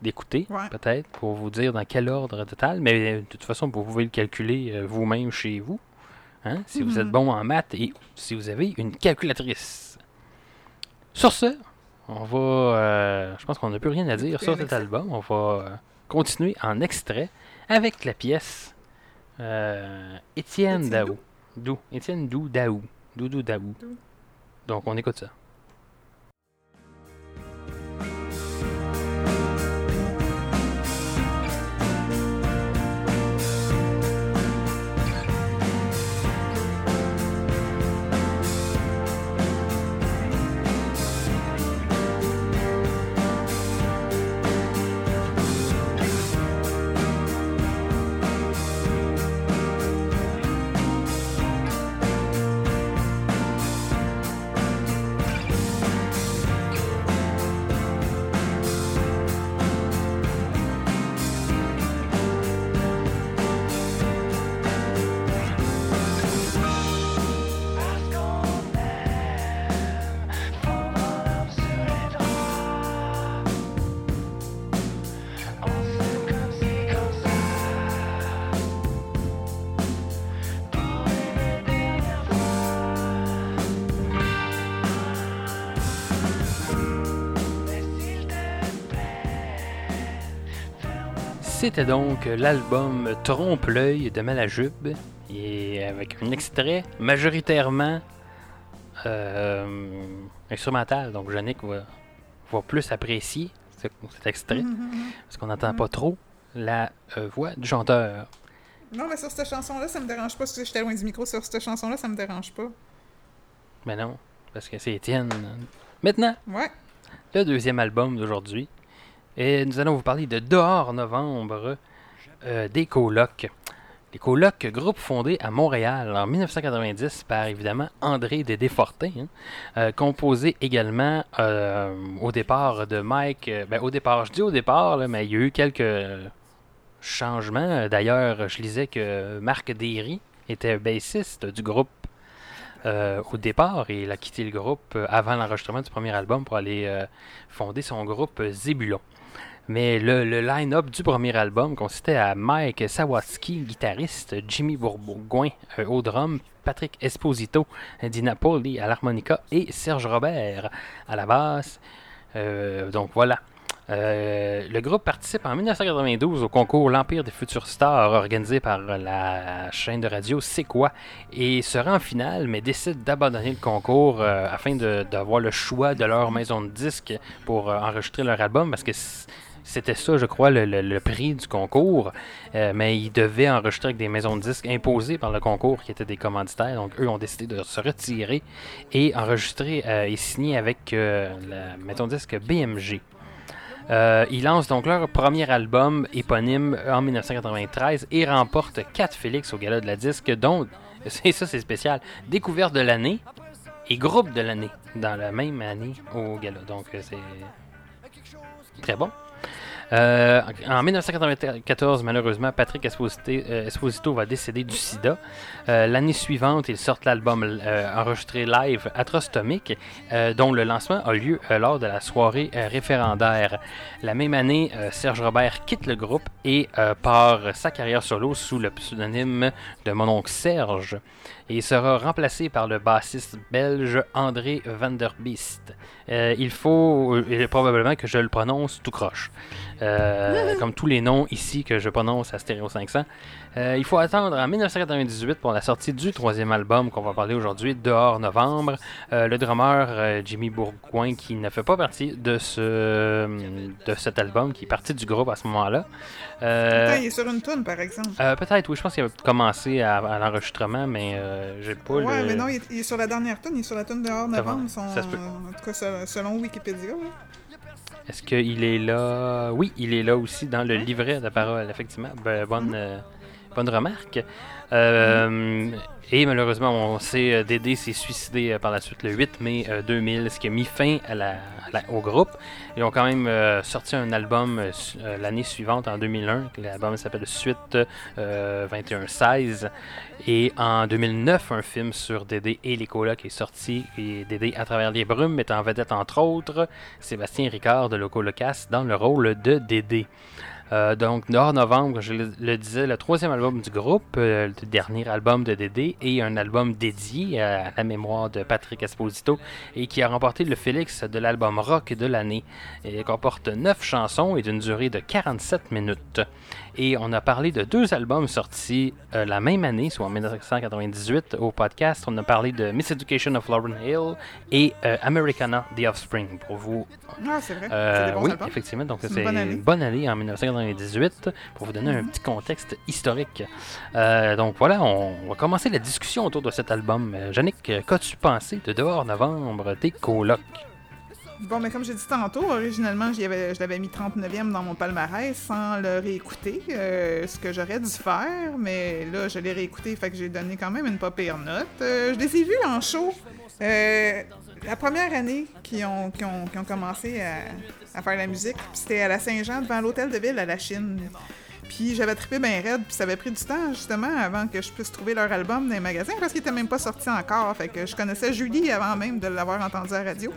A: d'écouter,
B: Ouais.
A: peut-être, pour vous dire dans quel ordre total. Mais euh, de toute façon, vous pouvez le calculer euh, vous-même chez vous. Hein, si vous êtes
B: Mhm.
A: bon en maths et si vous avez une calculatrice. Sur ce, on va. euh, je pense qu'on n'a plus rien à dire sur cet album. On va euh, continuer en extrait avec la pièce euh, Étienne Daou. Dou. Étienne Dou Daou. Doudou Daou. Donc on écoute ça. C'était donc l'album Trompe l'œil de Malajube et avec un extrait majoritairement euh, instrumental. Donc Yannick va, va plus apprécier ce- cet extrait parce qu'on n'entend pas trop la euh, voix du chanteur.
B: Non, mais sur cette chanson-là, ça me dérange pas. Si j'étais loin du micro, sur cette chanson-là, ça me dérange pas.
A: Mais non, parce que c'est Étienne. Maintenant,
B: Ouais.
A: le deuxième album d'aujourd'hui. Et nous allons vous parler de Dehors Novembre euh, des Colocs. Les Colocs, groupe fondé à Montréal en 1990 par évidemment André Dédé Fortin, hein, euh, composé également euh, au départ de Mike. euh, ben, au départ, je dis au départ, mais il y a eu quelques changements. D'ailleurs, je lisais que Marc Derry était bassiste du groupe au départ et il a quitté le groupe avant l'enregistrement du premier album pour aller fonder son groupe Zébulon. Mais le, line-up du premier album consistait à Mike Sawatsky, guitariste, Jimmy Bourgoin euh, au drum, Patrick Esposito, Di Napoli à l'harmonica et Serge Robert à la basse. Euh, donc voilà. Euh, le groupe participe en 1992 au concours L'Empire des futurs stars organisé par la chaîne de radio C'est quoi et se rend en finale mais décide d'abandonner le concours afin d'avoir le choix de leur maison de disques pour enregistrer leur album parce que c'était ça, je crois, le, prix du concours. Euh, mais ils devaient enregistrer avec des maisons de disques imposées par le concours qui étaient des commanditaires. Donc eux ont décidé de se retirer et enregistrer euh, et signer avec euh, la maison de disques BMG. Euh, ils lancent donc leur premier album éponyme en 1993 et remportent 4 Félix au gala de la disque, dont, [LAUGHS] c'est ça c'est spécial, découverte de l'année et groupe de l'année dans la même année au gala. Donc c'est très bon. Euh, en 1994, malheureusement, Patrick Esposito, euh, Esposito va décéder du sida. Euh, L'année suivante, ils sortent l'album enregistré live Atrostomique, dont le lancement a lieu lors de la soirée référendaire. La même année, Serge Robert quitte le groupe et part sa carrière solo sous le pseudonyme de mon oncle Serge. Et sera remplacé par le bassiste belge André van der Beest. Euh, il faut probablement que je le prononce tout croche. Euh, comme tous les noms ici que je prononce à Stereo 500. Euh, il faut attendre en 1998 pour la sortie du troisième album qu'on va parler aujourd'hui, Dehors Novembre. Euh, le drummer Jimmy Bourgoin, qui ne fait pas partie de, ce, de cet album, qui est parti du groupe à ce moment-là.
B: Il est sur une toune, par exemple.
A: Peut-être, oui, je pense qu'il a commencé à, à l'enregistrement, mais j'ai pas
B: ouais,
A: le...
B: mais non, il est, il est sur la dernière toune, il est sur la toune dehors novembre. Son, en tout cas, se- selon Wikipédia.
A: Est-ce qu'il est là? Oui, il est là aussi dans le livret de parole, effectivement. Ben, bonne, euh, bonne remarque. Euh, et malheureusement, on sait, euh, Dédé s'est suicidé euh, par la suite le 8 mai euh, 2000, ce qui a mis fin au groupe. Ils ont quand même euh, sorti un album euh, euh, l'année suivante, en 2001. L'album s'appelle Suite euh, 21-16. Et en 2009, un film sur Dédé et les colocs est sorti. Et Dédé à travers les brumes met en vedette, entre autres, Sébastien Ricard de Loco Locas dans le rôle de Dédé. Euh, donc, hors novembre, je le, le disais, le troisième album du groupe, euh, le dernier album de Dédé, et un album dédié à la mémoire de Patrick Esposito, et qui a remporté le Félix de l'album rock de l'année. Il comporte 9 chansons et d'une durée de 47 minutes. Et on a parlé de deux albums sortis euh, la même année, soit en 1998 au podcast. On a parlé de Miss Education of Lauren Hill et Americana, The Offspring, pour vous
B: Ah, c'est vrai. des bons
A: oui,
B: albums.
A: effectivement. Donc,
B: C'est bonne
A: bonne année en 1998 pour vous donner un petit contexte historique. Euh, donc, voilà, on va commencer la discussion autour de cet album. Euh, Yannick, qu'as-tu pensé de Dehors Novembre des colocs?
B: Bon, mais comme j'ai dit tantôt, originalement, je l'avais mis 39e dans mon palmarès sans le réécouter, euh, ce que j'aurais dû faire, mais là, je l'ai réécouté, fait que j'ai donné quand même une pas pire note. Je les ai vus en show la première année qu'ils ont, ont commencé à, à faire la musique, c'était à la Saint-Jean, devant l'hôtel de ville à la Chine. Puis j'avais trippé bien raide, puis ça avait pris du temps justement avant que je puisse trouver leur album dans les magasins parce qu'il était même pas sorti encore. Fait que je connaissais Julie avant même de l'avoir entendu à la radio.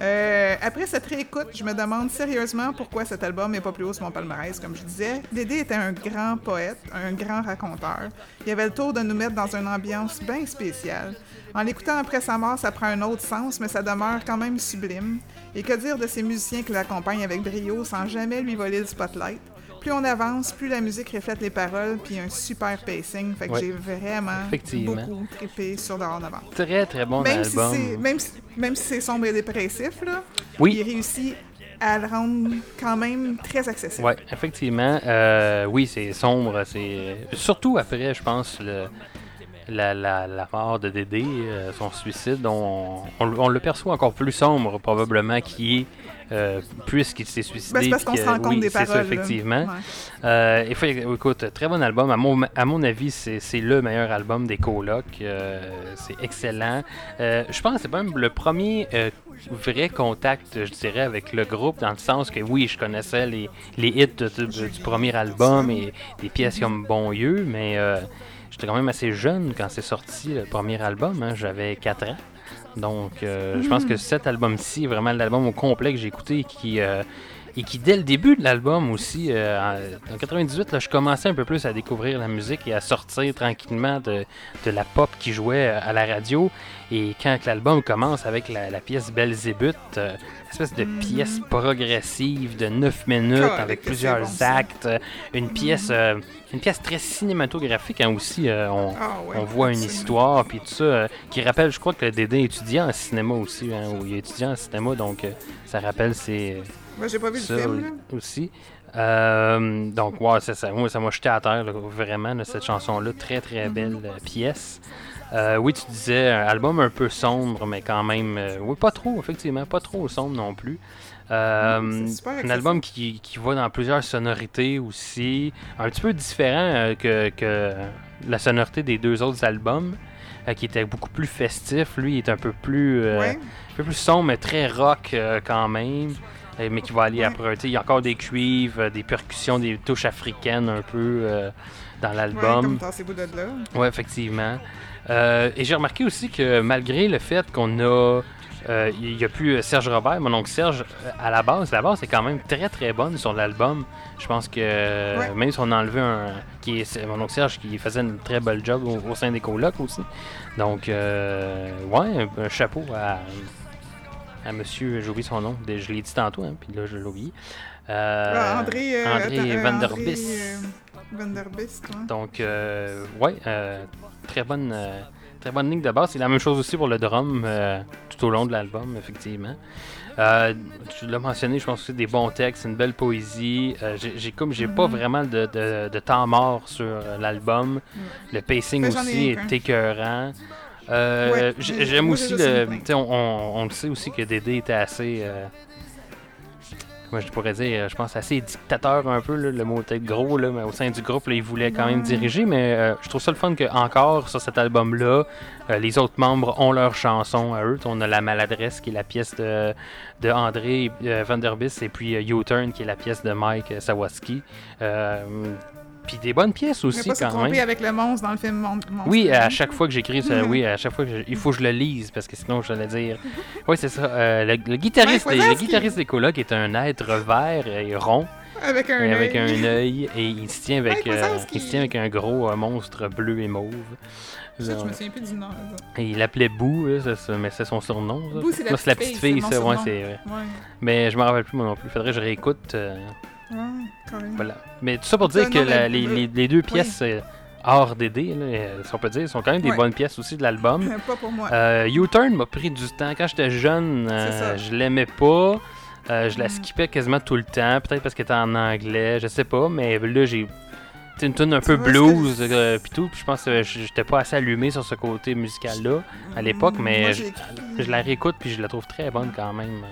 B: Euh, après cette réécoute, je me demande sérieusement pourquoi cet album n'est pas plus haut sur mon palmarès. Comme je disais, Dédé était un grand poète, un grand raconteur. Il avait le tour de nous mettre dans une ambiance bien spéciale. En l'écoutant après sa mort, ça prend un autre sens, mais ça demeure quand même sublime. Et que dire de ces musiciens qui l'accompagnent avec brio sans jamais lui voler le spotlight? plus on avance, plus la musique reflète les paroles, puis un super pacing. Fait que
A: Ouais.
B: j'ai vraiment beaucoup trippé sur Dehors avant.
A: Très, très bon
B: Même si
A: album.
B: même si, même si c'est sombre et dépressif, là,
A: Oui.
B: il réussit à le rendre quand même très accessible.
A: Oui, effectivement. Euh, oui, c'est sombre. C'est surtout après, je pense, le, la, la, la mort de Dédé, euh, son suicide, on, on, on le perçoit encore plus sombre probablement qu'il est, euh, puisqu'il s'est suicidé.
B: Ben, c'est parce qu'on se rend compte
A: oui,
B: des
A: c'est
B: paroles.
A: ça, effectivement.
B: Ouais.
A: Euh, et fait- écoute, très bon album. À mon, à mon avis, c'est le meilleur album des colocs. C'est excellent. Je pense que c'est même le premier vrai contact, je dirais, avec le groupe, dans le sens que oui, je connaissais les, les hits de- de- du premier album et des pièces comme Bon Yeux, mais j'étais quand même assez jeune quand c'est sorti le premier album. hein. J'avais 4 ans. Donc, euh, je pense que cet album-ci est vraiment l'album au complet que j'ai écouté et qui, euh, et qui, dès le début de l'album aussi, euh, en en 98, là, je commençais un peu plus à découvrir la musique et à sortir tranquillement de, de la pop qui jouait à la radio. Et quand l'album commence avec la, la pièce Belzébuth, euh, espèce de pièce progressive de 9 minutes avec plusieurs
B: bon,
A: actes, euh, une pièce, euh, une pièce très cinématographique hein, aussi. euh, on,
B: Ah ouais,
A: on voit une histoire, puis tout ça, qui rappelle, je crois que le Dédé étudiant en cinéma aussi, hein, ou il est étudiant en cinéma, donc ça rappelle ses,
B: Moi, j'ai pas vu
A: ça
B: le film, là.
A: aussi. Euh, donc, c'est ça, moi, ça m'a jeté à terre, là, vraiment, là, cette chanson-là. Très, très
B: Mhm.
A: belle euh, pièce. Euh, oui, tu disais, un album un peu sombre, mais quand même, euh, oui, pas trop, effectivement, pas trop sombre non plus. Euh, un album qui, qui va dans plusieurs sonorités aussi, un petit peu différent euh, que, que la sonorité des deux autres albums, qui était beaucoup plus festif. Lui, il est un peu plus,
B: Ouais.
A: un peu plus sombre, mais très rock quand même. Mais qui va aller
B: Ouais.
A: après. Il y a encore des cuivres, des percussions, des touches africaines un peu euh, dans
B: Ouais,
A: l'album.
B: comme tassez-vous de là.
A: Ouais, effectivement. Euh, et j'ai remarqué aussi que malgré le fait qu'on a. euh, Il n'y a plus Serge Robert, mon oncle Serge, euh, à la base, la base est quand même très très bonne sur l'album. Je pense que
B: Ouais.
A: même si on a enlevé un. Qui est, mon oncle Serge qui faisait une très belle job au, au sein des colocs aussi. Donc, ouais, un, un chapeau à, à monsieur, j'ai oublié son nom, je l'ai dit tantôt, hein, puis là je l'ai oublié. Euh,
B: Ah, André, euh,
A: André
B: attends,
A: Van der
B: André,
A: Biss.
B: Quoi.
A: Donc, euh, ouais, euh, très bonne, euh, très bonne ligne de base. C'est la même chose aussi pour le drum euh, tout au long de l'album, effectivement. Tu l'as mentionné, je pense que c'est des bons textes, une belle poésie. J'ai, j'ai comme j'ai pas
B: Mhm.
A: vraiment de, de- de temps mort sur l'album. Le pacing aussi est écœurant.
B: Ouais,
A: j'aime aussi le. on- on le sait aussi que Dédé était assez. Euh, comment je pourrais dire, je pense assez dictateur un peu, là, le mot peut-être gros, là, mais au sein du groupe, là, il voulait quand même diriger, mais euh, je trouve ça le fun que encore sur cet album-là, euh, les autres membres ont leurs chansons à eux. On a La Maladresse, qui est la pièce de, de André euh, Van Der Biss, et puis euh, U-Turn, qui est la pièce de Mike euh, Sawaski. Puis des bonnes pièces aussi,
B: pas se
A: quand
B: tromper
A: même.
B: avec le monstre dans le film Mon- Monstre.
A: Oui, à chaque fois que j'écris ça, oui, à chaque fois que je- il faut que je le lise parce que sinon je vais dire. [LAUGHS] Oui, c'est ça. euh, le, le guitariste, le guitariste des colocs est un être vert et rond
B: Avec un
A: avec un œil et il se tient avec, euh, il se tient avec un gros euh, monstre bleu et mauve.
B: Ça, je me souviens plus du nom.
A: Et il l'appelait Boo, là, ça, ça- mais c'est son surnom.
B: Boo, c'est la petite fille, c'est
A: ouais.
B: Ouais,
A: Mais je me rappelle plus moi non plus. Faudrait que je réécoute.
B: Quand même.
A: voilà. Mais tout ça pour dire que
B: non,
A: la-
B: mais-
A: les, les- les deux pièces euh, hors DD, là, euh, si on peut dire, sont quand même des
B: Ouais.
A: bonnes pièces aussi de l'album. [LAUGHS]
B: Pas pour moi.
A: Euh, U-Turn m'a pris du temps. Quand j'étais jeune, euh, je l'aimais pas. Euh, je la
B: Mm.
A: skippais quasiment tout le temps. Peut-être parce qu'elle était en anglais, je sais pas. Mais là, j'ai. C'est une tune un peu blues euh, pis tout. Puis je pense que j'étais pas assez allumé sur ce côté musical-là à l'époque.
B: Mm,
A: Mais
B: moi,
A: je, je la réécoute puis je la trouve très bonne quand même.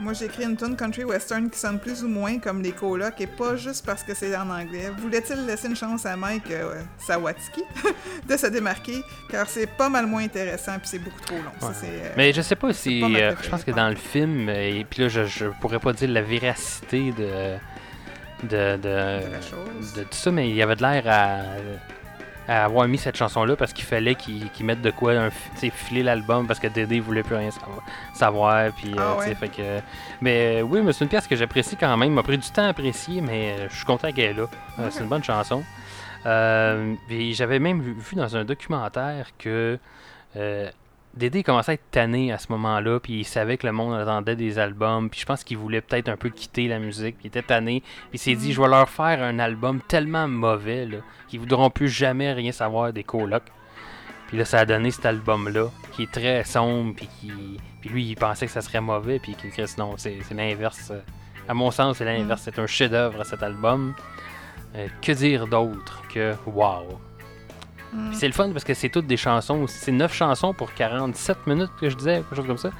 B: Moi, j'ai écrit une tune country western qui sonne plus ou moins comme les colocs et pas juste parce que c'est en anglais. Voulait-il laisser une chance à Mike euh, Sawatsky [LAUGHS] de se démarquer? Car c'est pas mal moins intéressant puis c'est beaucoup trop long.
A: Ouais.
B: euh,
A: Mais je sais pas si.
B: pas
A: euh,
B: préférée,
A: je pense que dans le film, euh, et puis là, je, je pourrais pas dire la véracité de. de, de,
B: de la chose.
A: de tout ça, mais il y avait de l'air à, à avoir mis cette chanson-là parce qu'il fallait qu'ils qu'ils mettent de quoi un, filer l'album parce que Dédé voulait plus rien savoir. puis, euh,
B: Ah ouais?
A: fait que, mais euh, oui, mais c'est une pièce que j'apprécie quand même. m'a pris du temps à apprécier, mais euh, je suis content qu'elle est là. C'est une bonne chanson. Euh, j'avais même vu, vu dans un documentaire que euh, Dédé commençait à être tanné à ce moment-là, puis il savait que le monde attendait des albums, puis je pense qu'il voulait peut-être un peu quitter la musique, puis il était tanné, puis il s'est dit, je vais leur faire un album tellement mauvais, qu'ils voudront plus jamais rien savoir des colocs. Puis là, ça a donné cet album-là, qui est très sombre, puis qui... Puis lui, il pensait que ça serait mauvais, puis qu'il Chris, non, c'est l'inverse. À mon sens, c'est l'inverse, c'est un chef-d'œuvre, cet album. Euh, que dire d'autre que wow.
B: Mm.
A: C'est le fun parce que c'est toutes des chansons. C'est 9 chansons pour 47 minutes que je disais, quelque chose comme ça.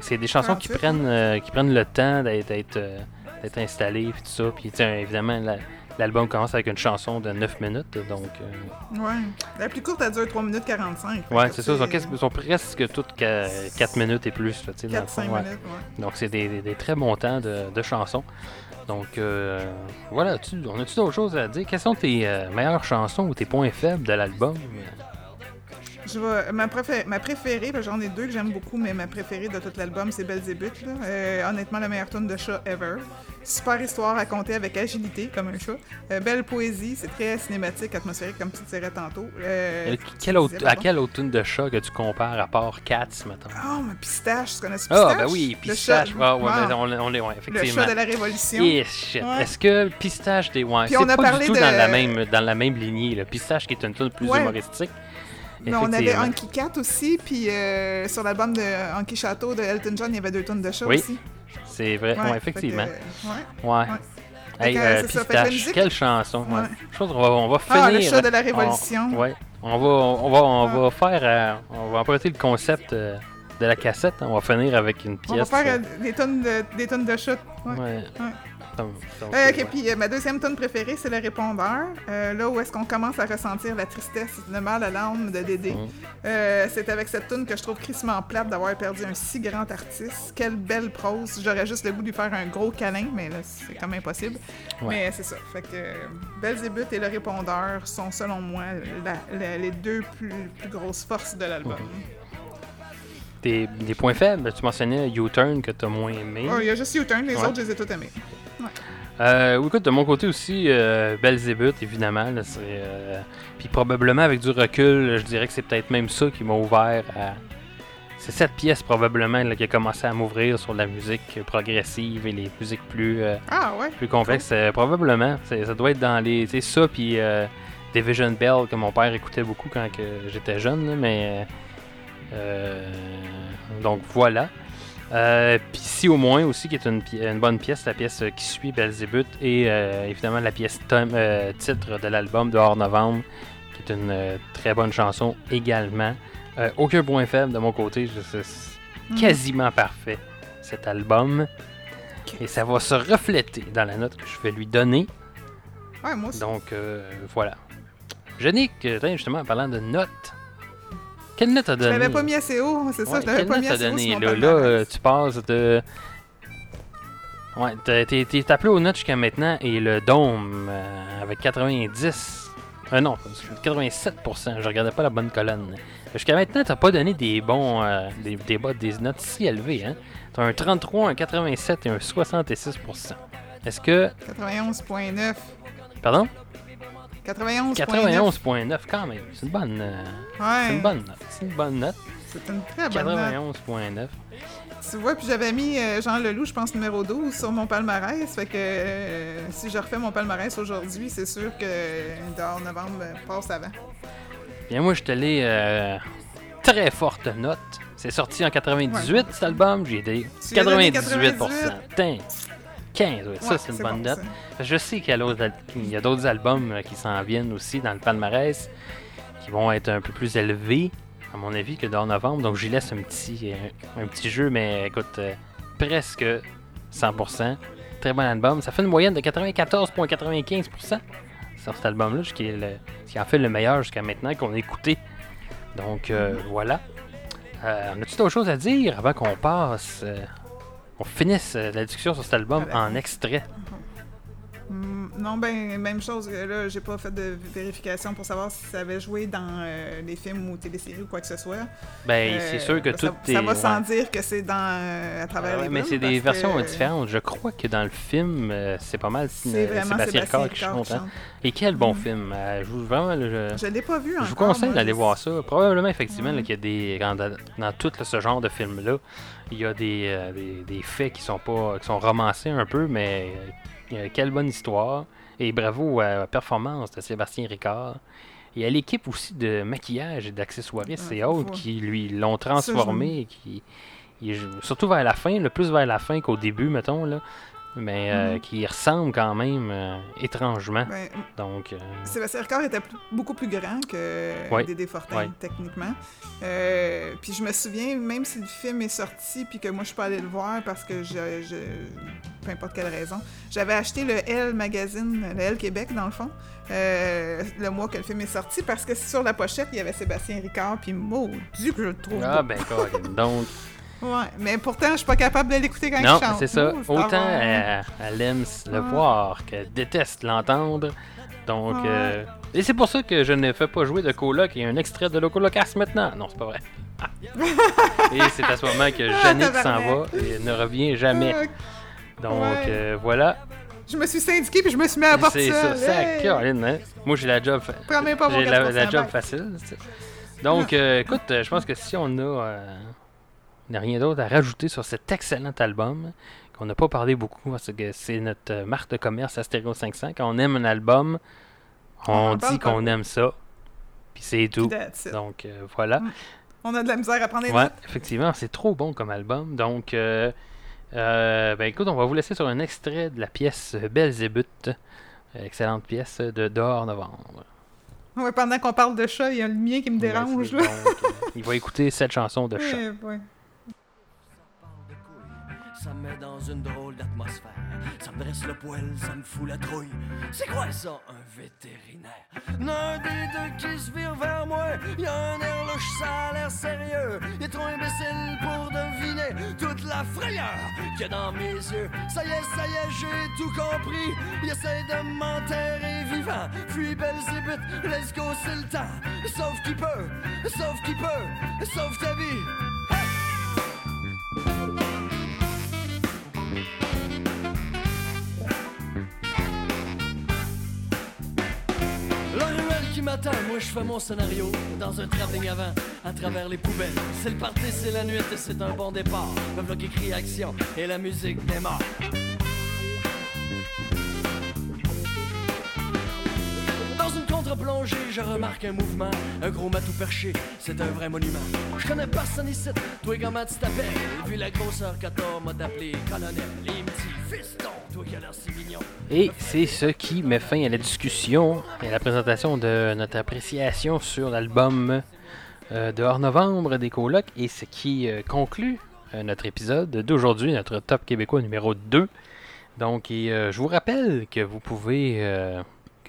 A: C'est des chansons qui
B: 48,
A: prennent, euh, qui prennent le temps d'être euh, d'être installées puis tout ça. Puis évidemment, la- l'album commence avec une chanson de 9 minutes. Donc, euh,
B: Ouais. La plus courte, elle dure 3 minutes 45. Fait
A: ouais, c'est ça. Ils sont, presque toutes 4 minutes et plus. là, tu sais, dans le
B: 4-5
A: fond, ouais.
B: minutes, ouais.
A: Donc c'est des, des- des très bons temps de, de chansons. Donc euh, voilà, tu, on a-tu d'autres choses à dire? Quelles sont tes euh, meilleures chansons ou tes points faibles de l'album?
B: Je vais- ma, préfé- ma préférée, j'en ai deux que j'aime beaucoup, mais ma préférée de tout l'album, c'est Belzébuth. là. Euh, honnêtement, la meilleure tune de chat ever. Super histoire racontée avec agilité, comme un chat. Euh, belle poésie, c'est très cinématique, atmosphérique, comme tu dirais tantôt. Euh,
A: Quel- autre-
B: disais,
A: à quelle autre tune de chat que tu compares à part Cats, mettons?
B: Oh, mais Pistache, tu connais ce Pistache?
A: Ah, ben oui,
B: Le
A: Pistache.
B: chat-
A: Ah, ouais,
B: Wow.
A: ben, on, on est, ouais,
B: Le
A: effectivement.
B: chat de la Révolution. Ouais.
A: Est-ce que Pistache des. Ouais, c'est pas du tout
B: de-
A: dans, la même, dans la même lignée. Là. Pistache qui est une tune plus
B: Ouais.
A: humoristique.
B: Mais on avait. Anki Cat aussi, puis euh, sur l'album de Anki Château de Elton John, il y avait deux tonnes de chat
A: Oui,
B: aussi.
A: C'est vrai, ouais, effectivement.
B: ouais.
A: Ouais. Hey, euh, Pistache, quelle chanson. Ouais. Je pense qu'on va, on va finir.
B: Ah, le chat de la
A: on-
B: Révolution.
A: ouais. On va, on va, on
B: Ah.
A: va faire. euh, on va emprunter le concept euh, de la cassette. On va finir avec une
B: On va
A: pièce.
B: faire des tonnes de, des tonnes de chats. Ouais.
A: ouais.
B: Ouais. Euh, ok, puis euh, ma deuxième tonne préférée, c'est le répondeur. Euh, là où est-ce qu'on commence à ressentir la tristesse, le mal à l'âme de Dédé.
A: Mm.
B: Euh, c'est avec cette tune que je trouve crissement plate d'avoir perdu un si grand artiste. Quelle belle prose. J'aurais juste le goût de lui faire un gros câlin, mais là, c'est comme impossible.
A: Ouais.
B: Mais c'est ça. Fait que Belzébuth et le répondeur sont, selon moi, la- la- les deux plus, plus grosses forces de l'album.
A: Des, des points faibles, tu mentionnais U-Turn que tu as moins aimé.
B: Oh, Il y a juste U-Turn, les
A: Ouais.
B: autres, je les ai tous aimés.
A: Euh, oui, écoute, de mon côté aussi, euh, Belzébuth, évidemment. là, c'est, euh, Puis probablement, avec du recul, je dirais que c'est peut-être même ça qui m'a ouvert à. C'est cette pièce probablement là, qui a commencé à m'ouvrir sur la musique progressive et les musiques plus, euh,
B: Ah ouais?
A: plus complexes. Euh, probablement. C'est- Ça doit être dans les. Tu sais, ça, puis euh, Division Bell, que mon père écoutait beaucoup quand que j'étais jeune, là, mais. euh, donc voilà. Euh, Puis si au moins aussi, qui est une, bonne pièce, la pièce qui suit Belzébuth, et euh, évidemment la pièce euh, titre de l'album de Hors Novembre, qui est une très bonne chanson également. Aucun point faible de mon côté, c'est
B: Mhm.
A: quasiment parfait cet album. Et ça va se refléter dans la note que je vais lui donner.
B: Ouais, moi aussi.
A: Donc voilà. Yannick, justement en parlant de notes, quelle note t'as
B: Je
A: donné?
B: l'avais pas mis assez haut, c'est ça,
A: Ouais,
B: je l'avais pas
A: note
B: mis assez
A: donné là? Là, euh, tu passes de. Ouais, t'es- appelé aux notes jusqu'à maintenant et le Dôme euh, avec 90. Euh, non, 87%. Je regardais pas la bonne colonne. Jusqu'à maintenant, t'as pas donné des bons. euh, des, des notes si élevées, hein? T'as un 33, un 87 et un 66%. Est-ce que.
B: 91.9.
A: Pardon?
B: 91.9.
A: 91.9 quand même. C'est une bonne. euh, C'est une bonne note. C'est une bonne note.
B: C'est une très bonne note.
A: 91.9.
B: Tu vois, puis j'avais mis euh, Jean Leloup, je pense, numéro 12 sur mon palmarès. Fait que euh, si je refais mon palmarès aujourd'hui, c'est sûr que dehors novembre passe avant.
A: Bien, moi, je te l'ai très forte note. C'est sorti en 98, cet album. J'ai
B: donné
A: 98%.
B: 98.
A: Tain, 15, ouais, ça, c'est une bonne
B: bon,
A: note.
B: ça.
A: Je sais qu'il y a d'autres albums euh, qui s'en viennent aussi dans le palmarès qui vont être un peu plus élevés, à mon avis, que dans novembre. Donc, j'y laisse un petit, euh, un petit jeu, mais écoute, euh, presque 100%. Très bon album. Ça fait une moyenne de 94,95% sur cet album-là, ce qui, est le- ce qui en fait le meilleur jusqu'à maintenant qu'on a écouté. Donc, euh, voilà. Euh, on a-tu d'autres choses à dire avant qu'on passe, euh, on finisse la discussion sur cet album
B: Ah,
A: en extrait?
B: Hmm, Non, ben, même chose. euh, Là, j'ai pas fait de vérification pour savoir si ça avait joué dans euh, les films ou téléséries ou quoi que ce soit.
A: Ben,
B: Euh,
A: c'est sûr que
B: ça,
A: tout
B: ça
A: est.
B: va sans dire que c'est dans euh, à travers
A: Ouais,
B: les
A: mais c'est des versions différentes. Je crois que dans le film, euh, c'est pas mal
B: C'est
A: euh,
B: vraiment
A: Sébastien Ricard qui
B: Ricard
A: chante.
B: qui
A: hein.
B: chante.
A: Et quel bon film. euh, je vous vraiment. le-
B: Je l'ai pas vu
A: Je
B: encore.
A: vous conseille d'aller
B: je-
A: voir ça. Probablement, effectivement, là, qu'il y a des. Dans, dans tout là, ce genre de film-là, il y a des, euh, des, des faits qui sont pas. qui sont romancés un peu, mais euh, quelle bonne histoire. Et bravo à la performance de Sébastien Ricard. Et à l'équipe aussi de maquillage et d'accessoiristes et autres qui lui l'ont transformé. Qui, il joue- surtout vers la fin, le plus vers la fin qu'au début, mettons. Là, mais euh,
B: Mhm.
A: qui ressemble quand même euh, étrangement.
B: Ben,
A: Donc, euh,
B: Sébastien Ricard était plus- beaucoup plus grand que
A: Ouais.
B: Dédé Fortin,
A: Ouais.
B: techniquement. Puis je me souviens, même si le film est sorti, puis que moi je suis pas allée le voir parce que je, je- peu importe quelle raison, j'avais acheté le L magazine, le L Québec dans le fond, euh, le mois que le film est sorti, parce que sur la pochette il y avait Sébastien Ricard, puis maudit que je le trouve.
A: ah
B: beau.
A: ben, donc. [LAUGHS]
B: Ouais, mais pourtant je suis pas capable de l'écouter quand
A: Non,
B: il chante.
A: c'est ça.
B: Ouh,
A: Autant
B: avoir-
A: elle, elle aime le voir qu'elle déteste l'entendre. Donc, euh, et c'est pour ça que je ne fais pas jouer de coloc et un extrait de Locolocast maintenant. Non, c'est pas vrai. Ah. [LAUGHS] et c'est à ce moment que Jannick s'en va et ne revient jamais.
B: Ah,
A: Donc,
B: ouais.
A: euh, voilà.
B: Je me suis syndiqué puis je me suis mis à porte
A: C'est ça.
B: Hey!
A: Caroline, hein? Moi, j'ai la job. fa-
B: pas
A: la,
B: 4%
A: la job facile. Donc, euh, écoute, euh, je pense que si on a, euh, n'a rien d'autre à rajouter sur cet excellent album, qu'on n'a pas parlé beaucoup parce que c'est notre marque de commerce à Stereo 500. Quand on aime un album, on, dit qu'on aime ça. Puis c'est tout. Donc, euh, voilà.
B: On a de la misère à prendre des
A: Ouais,
B: notes.
A: effectivement, c'est trop bon comme album. Donc, euh, euh, ben écoute, on va vous laisser sur un extrait de la pièce Belzébuth. Excellente pièce de Dehors Novembre.
B: Ouais, pendant qu'on parle de chat, il y a le mien qui me dérange.
A: Ouais,
B: là.
A: donc, il va écouter cette chanson de [LAUGHS] chat.
B: Ouais,
D: ça me met dans une drôle d'atmosphère. Ça me dresse le poil, ça me fout la trouille. C'est quoi ça, un vétérinaire? L'un des deux qui se vire vers moi, y a un air ça a l'air sérieux. Il est trop imbécile pour deviner toute la frayeur qu'il y a dans mes yeux. Ça y est, ça y est, j'ai tout compris. Il essaie de m'enterrer vivant. Fuis Belzébuth, let's go, c'est le temps. Sauf qui peut, sauf qui peut, sauve ta vie. Moi je fais mon scénario dans un travelling avant, à travers les poubelles. C'est le party, c'est la nuit et c'est un bon départ. Le bloc écrit action et la musique démarre. Contre-plongée, je remarque un mouvement, un gros matou perché, c'est un vrai monument. Je connais personne ici, toi comment tu t'appelles? Vu la grosseur que t'as, m'a appelé colonel. Les petits fistons, toi qui as l'air si mignon.
A: Et c'est ce qui met fin à la discussion et à la présentation de notre appréciation sur l'album euh, de hors novembre des colocs et ce qui euh, conclut euh, notre épisode d'aujourd'hui, notre top québécois numéro 2. Donc, et, je vous rappelle que vous pouvez,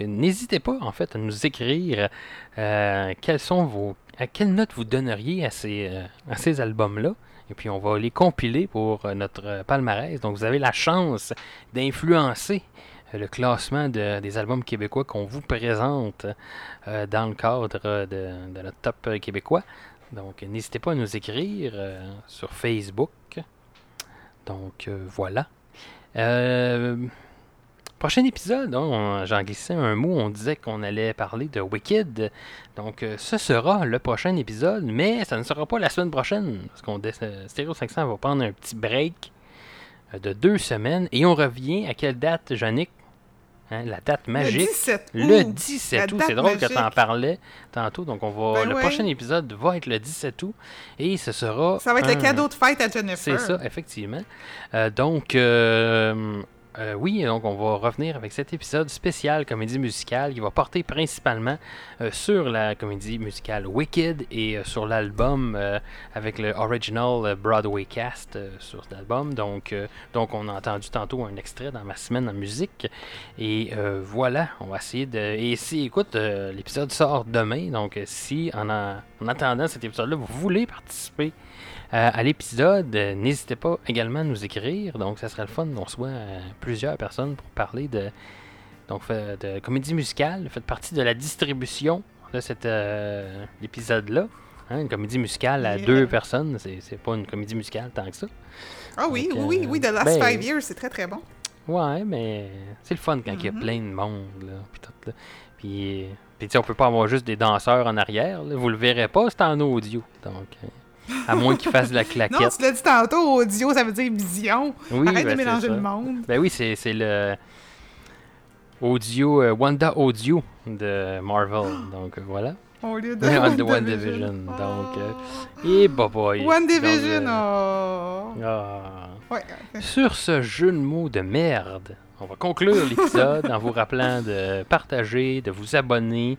A: n'hésitez pas en fait à nous écrire euh, quelles sont vos, à quelle note vous donneriez à ces, euh, albums-là. Et puis on va les compiler pour euh, notre palmarès. Donc vous avez la chance d'influencer le classement de- des albums québécois qu'on vous présente dans le cadre de, notre top québécois. Donc n'hésitez pas à nous écrire sur Facebook. Donc euh, voilà. Prochain épisode, hein, j'en glissais un mot, on disait qu'on allait parler de Wicked. Donc euh, ce sera le prochain épisode, mais ça ne sera pas la semaine prochaine. Parce qu'on euh, Stereo 500 va prendre un petit break euh, de deux semaines. Et on revient à quelle date, Jannick Hein, La date
B: Le
A: magique?
B: 17
A: Le
B: août.
A: 17
B: La
A: août,
B: date
A: c'est drôle que tu en parlais tantôt. Donc, on va,
B: Ben
A: le
B: ouais.
A: prochain épisode va être le 17 août et ce sera.
B: Ça va être
A: un-
B: le cadeau de fête à Jennifer.
A: C'est ça, effectivement. Euh, donc, euh, euh, oui, donc on va revenir avec cet épisode spécial comédie musicale qui va porter principalement euh, sur la comédie musicale Wicked et euh, sur l'album avec le original Broadway cast sur l'album. Donc, euh, donc, on a entendu tantôt un extrait dans ma semaine en musique. Et voilà, on va essayer de. Et si, écoute, l'épisode sort demain. Donc, si en, en, en attendant cet épisode-là, vous voulez participer à l'épisode, euh, n'hésitez pas également à nous écrire. Donc, ça serait le fun qu'on soit euh, plusieurs personnes pour parler de. donc de comédie musicale, fait partie de la distribution de cet euh, épisode-là. Hein, une comédie musicale à
B: Yeah.
A: deux personnes, c'est pas une comédie musicale tant que ça.
B: Ah oui,
A: Donc,
B: oui,
A: euh,
B: oui, The Last
A: ben-
B: Five Years, c'est très très bon.
A: Ouais, mais c'est le fun quand il y a
B: Mhm.
A: plein de monde, là, puis tout, là. Puis, on peut pas avoir juste des danseurs en arrière, là. Vous le verrez pas, c'est en audio, donc... euh, à moins qu'ils fassent de la [LAUGHS]
B: Non,
A: claquette.
B: tu l'as dit tantôt, audio, ça veut dire vision.
A: oui,
B: Arrête
A: ben,
B: de
A: c'est
B: mélanger le monde.
A: Ben oui, c'est le audio, euh, Wanda Audio de Marvel. [GASPS] Donc euh, voilà.
B: Au lieu de [LAUGHS] One
A: de One
B: Division.
A: Division, donc, euh. Et bah boy.
B: One
A: Donc,
B: Division,
A: euh,
B: oh.
A: ah.
B: Ouais.
A: Sur ce jeu de mots de merde, on va conclure l'épisode en vous rappelant de partager, de vous abonner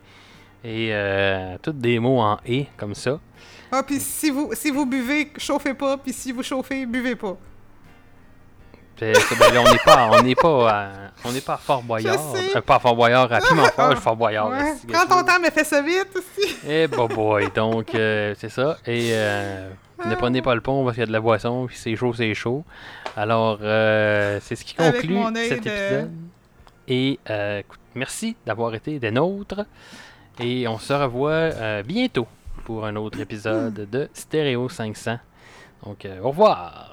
A: et euh, tous des mots en et comme ça.
B: Ah, puis si vous, si vous buvez, chauffez pas, puis si vous chauffez, buvez pas.
A: Ça, ben on n'est pas, on n'est pas, à, on n'est pas à Fort Boyard. Euh, pas à Fort Boyard, à Pimentfort,
B: Ah,
A: Fort Boyard.
B: Ouais. Prends ton temps, mais fais ça vite aussi.
A: Eh bah boy, donc euh, c'est ça. Et euh, ne prenez pas le pont parce qu'il y a de la boisson, puis c'est chaud, c'est chaud. Alors, euh, c'est ce qui conclut cet
B: de-
A: épisode. Et euh, écoute, merci d'avoir été des nôtres. Et on se revoit euh, bientôt pour un autre épisode de Stéréo 500. Donc, euh, au revoir!